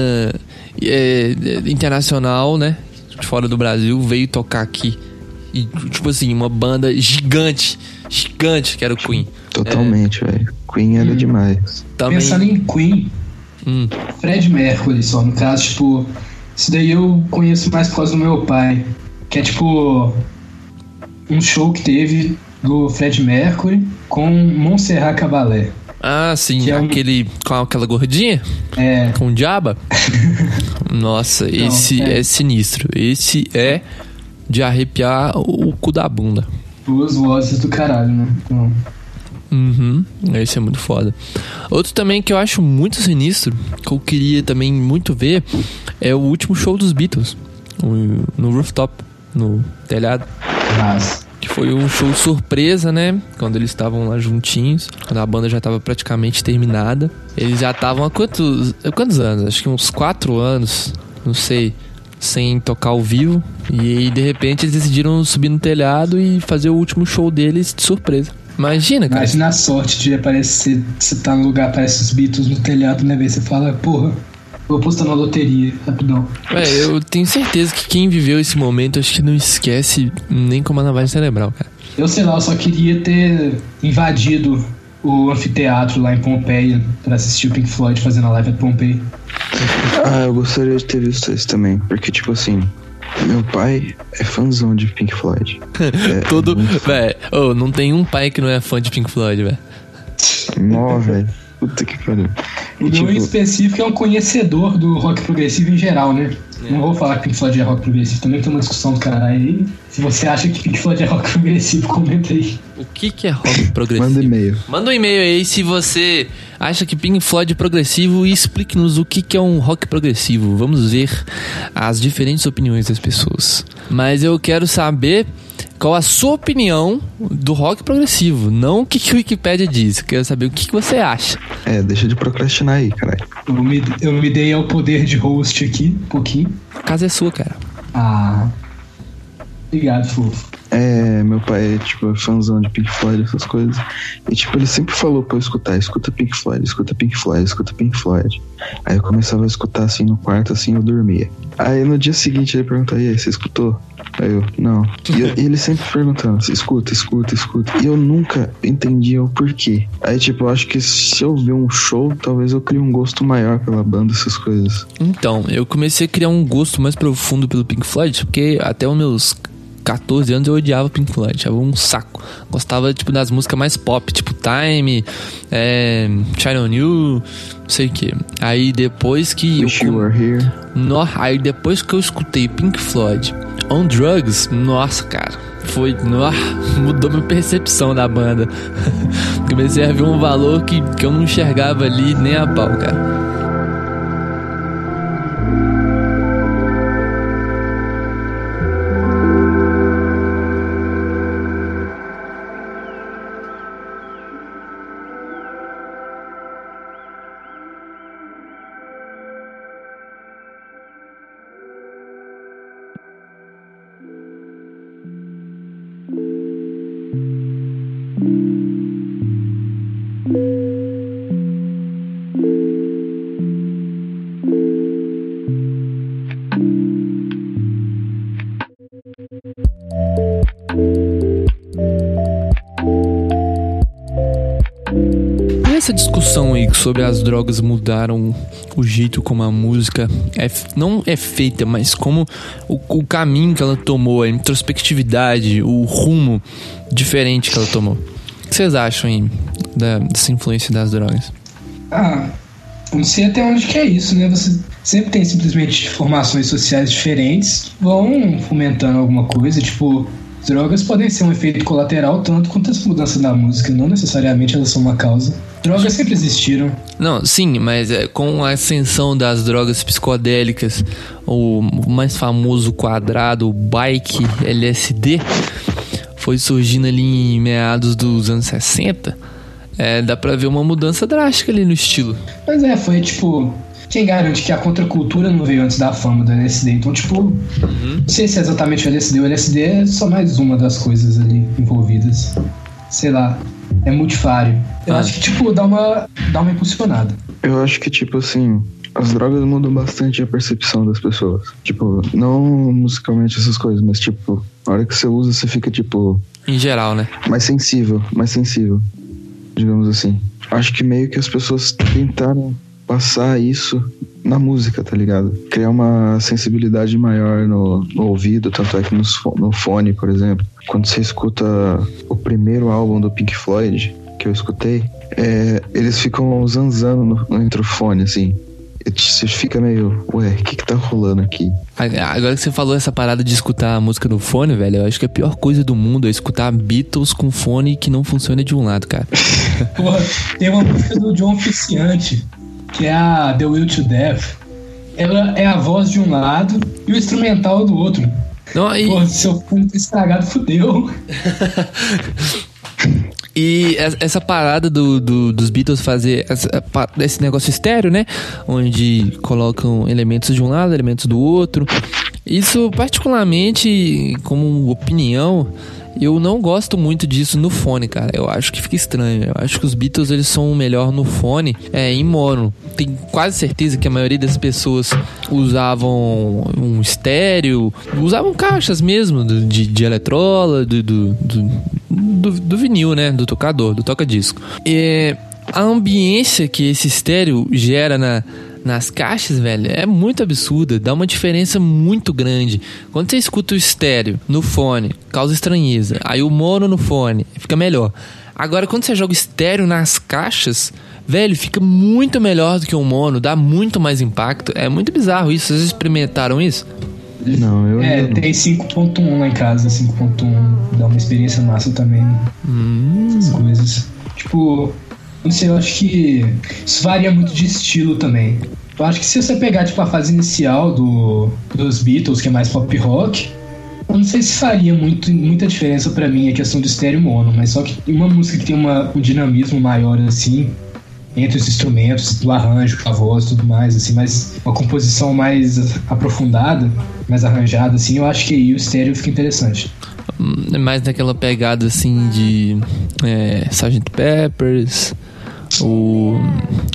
é, internacional, né, de fora do Brasil, veio tocar aqui. E tipo assim, uma banda gigante, gigante que era o Queen. Totalmente, velho. Queen era demais. Também. Pensando em Queen, Hum. Fred Mercury só, no caso, tipo, isso daí eu conheço mais por causa do meu pai, que é tipo um show que teve do Fred Mercury com Montserrat Caballé. Ah, sim, é um- aquele com aquela gordinha, É, com o diaba. Nossa, esse é. é. sinistro. Esse é de arrepiar o cu da bunda. duas vozes do caralho, né? Então, Uhum, esse é muito foda. Outro também que eu acho muito sinistro, que eu queria também muito ver, é o último show dos Beatles, no rooftop, no telhado. Mas, Que foi um show surpresa, né? Quando eles estavam lá juntinhos, quando a banda já estava praticamente terminada. Eles já estavam há quantos, quantos anos? Acho que uns quatro anos, não sei, sem tocar ao vivo. E aí, de repente, eles decidiram subir no telhado e fazer o último show deles de surpresa. Imagina, cara. imagina a sorte de aparecer, você tá no lugar, aparece os Beatles no telhado, né? Você fala, porra, vou postar na loteria, rapidão. É, eu tenho certeza que quem viveu esse momento acho que não esquece nem com uma lavagem cerebral, cara. Eu sei lá, eu só queria ter invadido o anfiteatro lá em Pompeia pra assistir o Pink Floyd fazendo a live at Pompeia. Ah, eu gostaria de ter visto esse também. Porque, tipo assim, meu pai é fãzão de Pink Floyd. É, Todo. é. Véi, ô, não tem um pai que não é fã de Pink Floyd, velho. Mó, velho. Puta que pariu. O E, em tipo, específico é um conhecedor do rock progressivo em geral, né? Não vou falar que Pink Floyd é rock progressivo, também tem uma discussão do caralho aí. Se você acha que Pink Floyd é rock progressivo, comenta aí. O que, que é rock progressivo? manda e-mail. Manda um e-mail aí se você acha que Pink Floyd é progressivo e explique-nos o que, que é um rock progressivo. Vamos ver as diferentes opiniões das pessoas. Mas eu quero saber qual a sua opinião do rock progressivo, não o que, que o Wikipedia diz. Eu quero saber o que, que você acha. É, deixa de procrastinar aí, caralho. Eu me, eu me dei ao poder de host aqui, um pouquinho. A casa é sua, cara. Ah. Obrigado, fofo. É, meu pai é, tipo, fãzão de Pink Floyd, essas coisas. E, tipo, ele sempre falou pra eu escutar: escuta Pink Floyd, escuta Pink Floyd, escuta Pink Floyd. Aí eu começava a escutar assim no quarto, assim, eu dormia. Aí no dia seguinte ele perguntou: e aí, você escutou? Aí eu, não. E, eu- e ele sempre perguntando: escuta, escuta, escuta. E eu nunca entendia o porquê. Aí, tipo, eu acho que se eu ver um show, talvez eu crie um gosto maior pela banda, essas coisas. Então, eu comecei a criar um gosto mais profundo pelo Pink Floyd, porque até os meus 14 anos eu odiava Pink Floyd, achava um saco. Gostava, tipo, das músicas mais pop, tipo Time, é, You, não sei o que. Aí depois que Wish eu... You Were Here. No, aí depois que eu escutei Pink Floyd On Drugs, nossa, cara, foi. nó, mudou minha percepção da banda. Comecei a ver um valor que, que eu não enxergava ali nem a pau, cara. Essa discussão aí sobre as drogas mudaram o jeito como a música é, não é feita, mas como o, o caminho que ela tomou, a introspectividade, o rumo diferente que ela tomou. O que vocês acham aí da- dessa influência das drogas? Ah, não sei até onde que é isso, né? Você sempre tem simplesmente formações sociais diferentes que vão fomentando alguma coisa, tipo, Drogas podem ser um efeito colateral tanto quanto as mudanças da música, não necessariamente elas são uma causa. Drogas sempre existiram. Não, sim, mas é, com a ascensão das drogas psicodélicas, o mais famoso quadrado, o bike LSD, foi surgindo ali em meados dos anos 60. É, dá pra ver uma mudança drástica ali no estilo. Mas é, foi tipo. Quem garante que a contracultura não veio antes da fama do LSD? Então, tipo, não sei se é exatamente o LSD. O LSD é só mais uma das coisas ali envolvidas. Sei lá, é multifário. Eu Ah. acho que, tipo, dá uma, dá uma impulsionada. Eu acho que, tipo assim, as drogas mudam bastante a percepção das pessoas. Tipo, não musicalmente essas coisas, mas, tipo, na hora que você usa, você fica, tipo, Em geral, né? mais sensível, mais sensível, digamos assim. Acho que meio que as pessoas tentaram passar isso na música, tá ligado? Criar uma sensibilidade maior no, no ouvido, tanto é que fo- no fone, por exemplo, quando você escuta o primeiro álbum do Pink Floyd, que eu escutei, é, eles ficam zanzando no, no interfone, assim. Você fica meio, ué, o que que tá rolando aqui? Agora que você falou essa parada de escutar a música no fone, velho, eu acho que a pior coisa do mundo é escutar Beatles com fone que não funciona de um lado, cara. Porra, tem uma música do John Frusciante, que é a The Will to Death. Ela é a voz de um lado e o instrumental do outro. Não, e, Porra, se eu for estragado, fudeu. e es- essa parada do, do- dos Beatles fazer essa esse negócio estéreo, né? Onde colocam elementos de um lado, elementos do outro. Isso, particularmente, como opinião, eu não gosto muito disso no fone, cara. Eu acho que fica estranho. Eu acho que os Beatles eles são melhor no fone, é, em mono. Tenho quase certeza que a maioria das pessoas usavam um estéreo, usavam caixas mesmo de, de eletrola, do, do, do, do- vinil, né? Do tocador, do toca-disco. E a ambiência que esse estéreo gera na, nas caixas, velho, é muito absurda. Dá uma diferença muito grande. Quando você escuta o estéreo no fone, causa estranheza. Aí o mono no fone, fica melhor. Agora, quando você joga estéreo nas caixas, velho, fica muito melhor do que o mono, dá muito mais impacto. É muito bizarro isso. Vocês experimentaram isso? Não, eu É, não. tem 5.1 lá em casa, 5.1 dá uma experiência massa também. Essas coisas. Tipo, não sei, eu acho que isso varia muito de estilo também. Eu acho que se você pegar tipo, a fase inicial do, dos Beatles, que é mais pop rock, eu não sei se faria muito, muita diferença pra mim a questão do estéreo mono, mas só que uma música que tem uma, um dinamismo maior assim, entre os instrumentos, do arranjo, a voz tudo mais, assim, mas uma composição mais aprofundada, mais arranjada, assim, eu acho que aí o estéreo fica interessante. Hum, É mais naquela pegada assim de é, Sgt. Peppers, o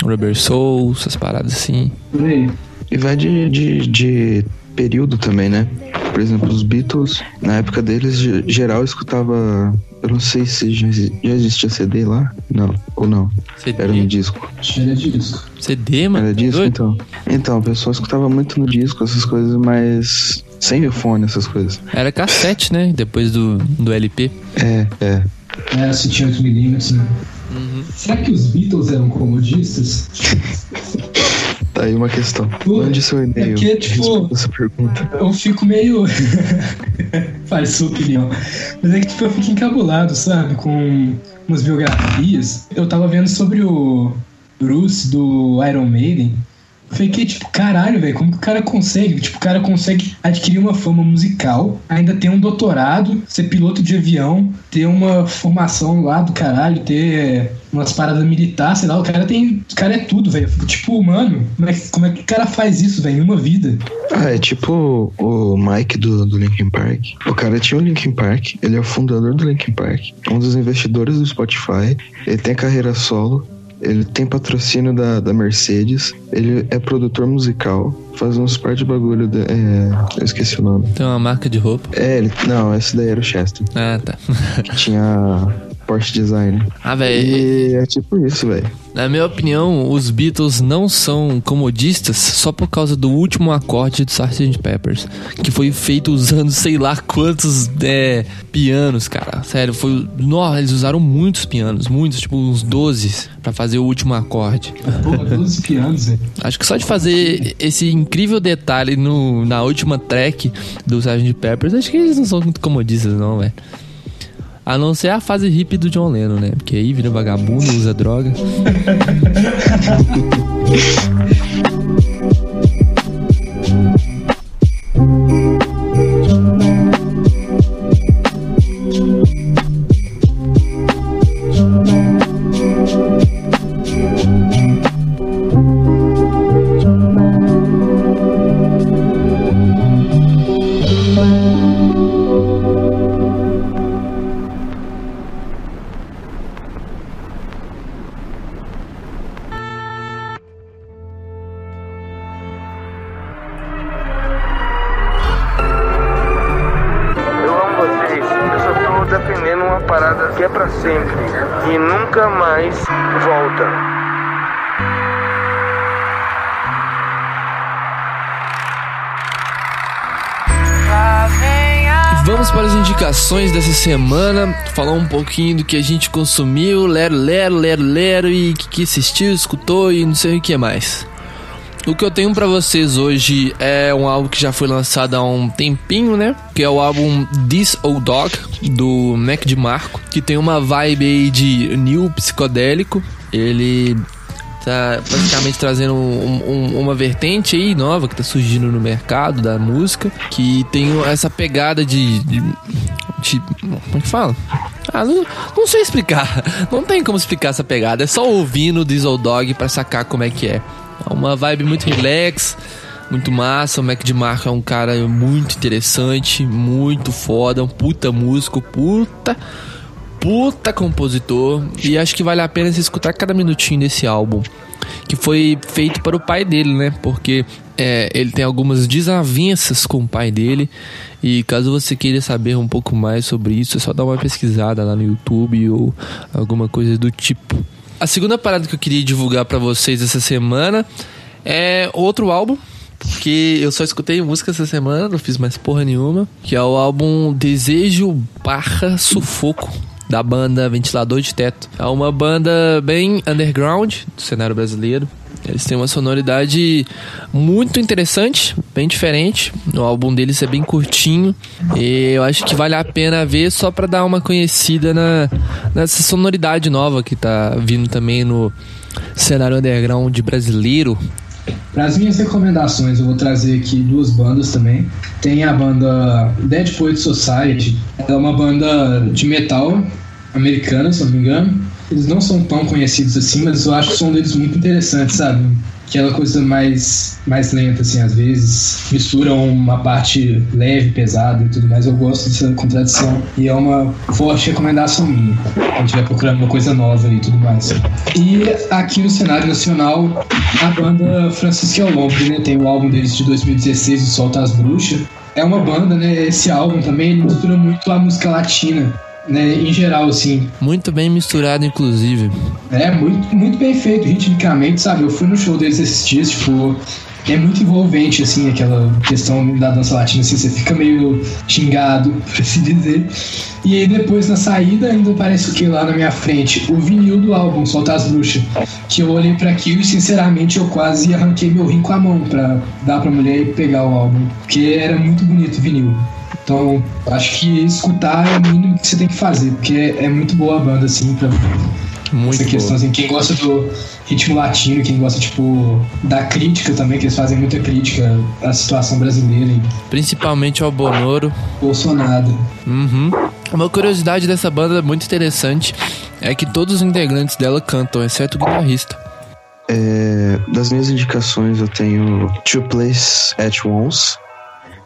Rubber Soul, essas paradas assim. Por aí. E vai de, de, de período também, né? Por exemplo, os Beatles, na época deles, ge- geral escutava. Eu não sei se já, já existia CD lá. Não, ou não. Era um CD, disco. Cheira disso. CD mano. Era disco, Doido? então. Então, o pessoal escutava muito no disco, essas coisas, mas sem o fone, essas coisas. Era cassete, né? Depois do, do LP. É, é. Era 108mm, né? Será que os Beatles eram comodistas? Tá aí uma questão. Mande seu e-mail. é porque, tipo, essa pergunta. Eu fico meio. Faz sua opinião. Mas é que tipo, eu fico encabulado, sabe? Com umas biografias. Eu tava vendo sobre o Bruce do Iron Maiden. Fiquei tipo, caralho, velho, como que o cara consegue? Tipo, o cara consegue adquirir uma fama musical, ainda ter um doutorado, ser piloto de avião, ter uma formação lá do caralho, ter umas paradas militares, sei lá, o cara tem. O cara é tudo, velho. Tipo, mano, como é, que, como é que o cara faz isso, velho, em uma vida? Ah, é tipo o Mike do, do Linkin Park. O cara tinha o Linkin Park, ele é o fundador do Linkin Park, um dos investidores do Spotify, ele tem carreira solo, ele tem patrocínio da, da Mercedes, ele é produtor musical, faz uns par de bagulho. de- é, eu esqueci o nome. Tem uma marca de roupa. É, ele. Não, esse daí era o Chester. Ah, tá. Que tinha support design. Ah, velho. E é tipo isso, velho. Na minha opinião, os Beatles não são comodistas só por causa do último acorde do Sgt. Peppers, que foi feito usando sei lá quantos é, pianos, cara. Sério, foi. Nossa, eles usaram muitos pianos, muitos, tipo uns 12 pra fazer o último acorde. Porra, 12 pianos, velho. Acho que só de fazer esse incrível detalhe no, na última track do Sgt. Peppers, acho que eles não são muito comodistas, não, velho. A não ser a fase hippie do John Lennon, né? Porque aí vira vagabundo, usa droga. semana, falar um pouquinho do que a gente consumiu, lero, lero, lero, lero e que, que assistiu, escutou e não sei o que mais. O que eu tenho pra vocês hoje é um álbum que já foi lançado há um tempinho, né? Que é o álbum This Old Dog, do Mac DeMarco, que tem uma vibe aí de new psicodélico. Ele tá basicamente trazendo um- um- uma vertente aí nova que tá surgindo no mercado da música, que tem essa pegada de. de, de- como é que fala? Ah, não, não sei explicar. Não tem como explicar essa pegada. É só ouvindo o Diesel Dog pra sacar como é que é. É uma vibe muito relax, muito massa. O Mac DeMarco é um cara muito interessante, muito foda, um puta músico, puta puta compositor e acho que vale a pena você escutar cada minutinho desse álbum que foi feito para o pai dele, né? Porque é, ele tem algumas desavenças com o pai dele e caso você queira saber um pouco mais sobre isso, é só dar uma pesquisada lá no YouTube ou alguma coisa do tipo. A segunda parada que eu queria divulgar para vocês essa semana é outro álbum que eu só escutei música essa semana, não fiz mais porra nenhuma, que é o álbum Desejo barra Sufoco da banda Ventilador de Teto. É uma banda bem underground do cenário brasileiro. Eles têm uma sonoridade muito interessante, bem diferente. O álbum deles é bem curtinho e eu acho que vale a pena ver só pra dar uma conhecida na, nessa sonoridade nova que tá vindo também no cenário underground brasileiro. Para as minhas recomendações, eu vou trazer aqui duas bandas também. Tem a banda Dead Poet Society, é uma banda de metal americana, se eu não me engano. Eles não são tão conhecidos assim, mas eu acho o som deles muito interessante, sabe? Aquela coisa mais, mais lenta, assim, às vezes. Misturam uma parte leve, pesada e tudo mais. Eu gosto dessa contradição. E é uma forte recomendação minha. Quando estiver procurando uma coisa nova e tudo mais. E aqui no cenário nacional, a banda Francisco Alombre, né? Tem o álbum deles de 2016, O Solta as Bruxas. É uma banda, né? Esse álbum também mistura muito a música latina. Né, em geral, assim, Muito bem misturado, inclusive. é muito, muito bem feito ritmicamente, sabe? Eu fui no show deles esses dias, tipo, é muito envolvente, assim, aquela questão da dança latina, assim, você fica meio xingado, por assim dizer. E aí depois na saída ainda parece o que lá na minha frente? O vinil do álbum, Solta as Bruxas. Que eu olhei pra aquilo e sinceramente eu quase arranquei meu rim com a mão pra dar pra mulher e pegar o álbum. Porque era muito bonito o vinil. Então, acho que escutar é o mínimo que você tem que fazer, porque é, é muito boa a banda, assim, pra Muito essa questão, boa. assim, quem gosta do ritmo latino, quem gosta, tipo, da crítica também, que eles fazem muita crítica à situação brasileira e Principalmente ao Bonoro. Bolsonaro. Uhum. Uma curiosidade dessa banda muito interessante é que todos os integrantes dela cantam, exceto o guitarrista. É, das minhas indicações eu tenho Two Place at Once,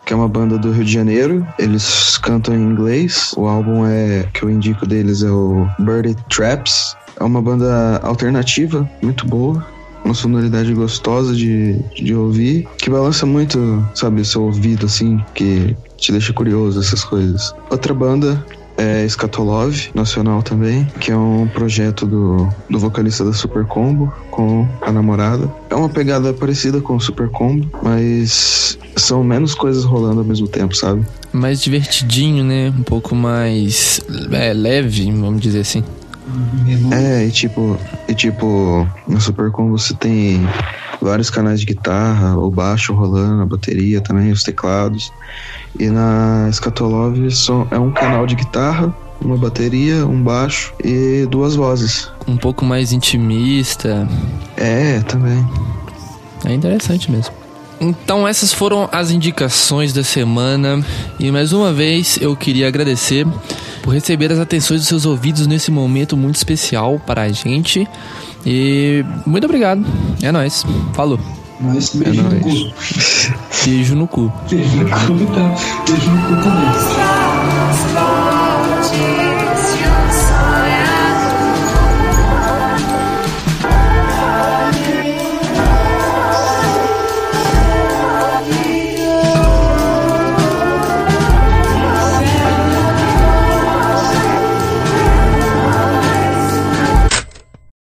que é uma banda do Rio de Janeiro. Eles cantam em inglês. O álbum é que eu indico deles é o Birdie Traps. É uma banda alternativa, muito boa. Uma sonoridade gostosa de, de ouvir, que balança muito, sabe, seu ouvido, assim, que te deixa curioso, essas coisas. Outra banda é Scatolov, nacional também, que é um projeto do, do vocalista da Super Combo com a namorada. É uma pegada parecida com o Super Combo, mas são menos coisas rolando ao mesmo tempo, sabe? Mais divertidinho, né? Um pouco mais é, leve, vamos dizer assim. É, e tipo, e tipo, no Super Combo você tem vários canais de guitarra, o baixo rolando, a bateria também, os teclados. E na Scatolov só é um canal de guitarra, uma bateria, um baixo e duas vozes. Um pouco mais intimista. É, também. É interessante mesmo. Então essas foram as indicações da semana e mais uma vez eu queria agradecer por receber as atenções dos seus ouvidos nesse momento muito especial para a gente. E muito obrigado. É nóis. Falou. Mas beijo É no nóis. cu. Beijo no cu. Beijo no cu, tá? Beijo no cu também.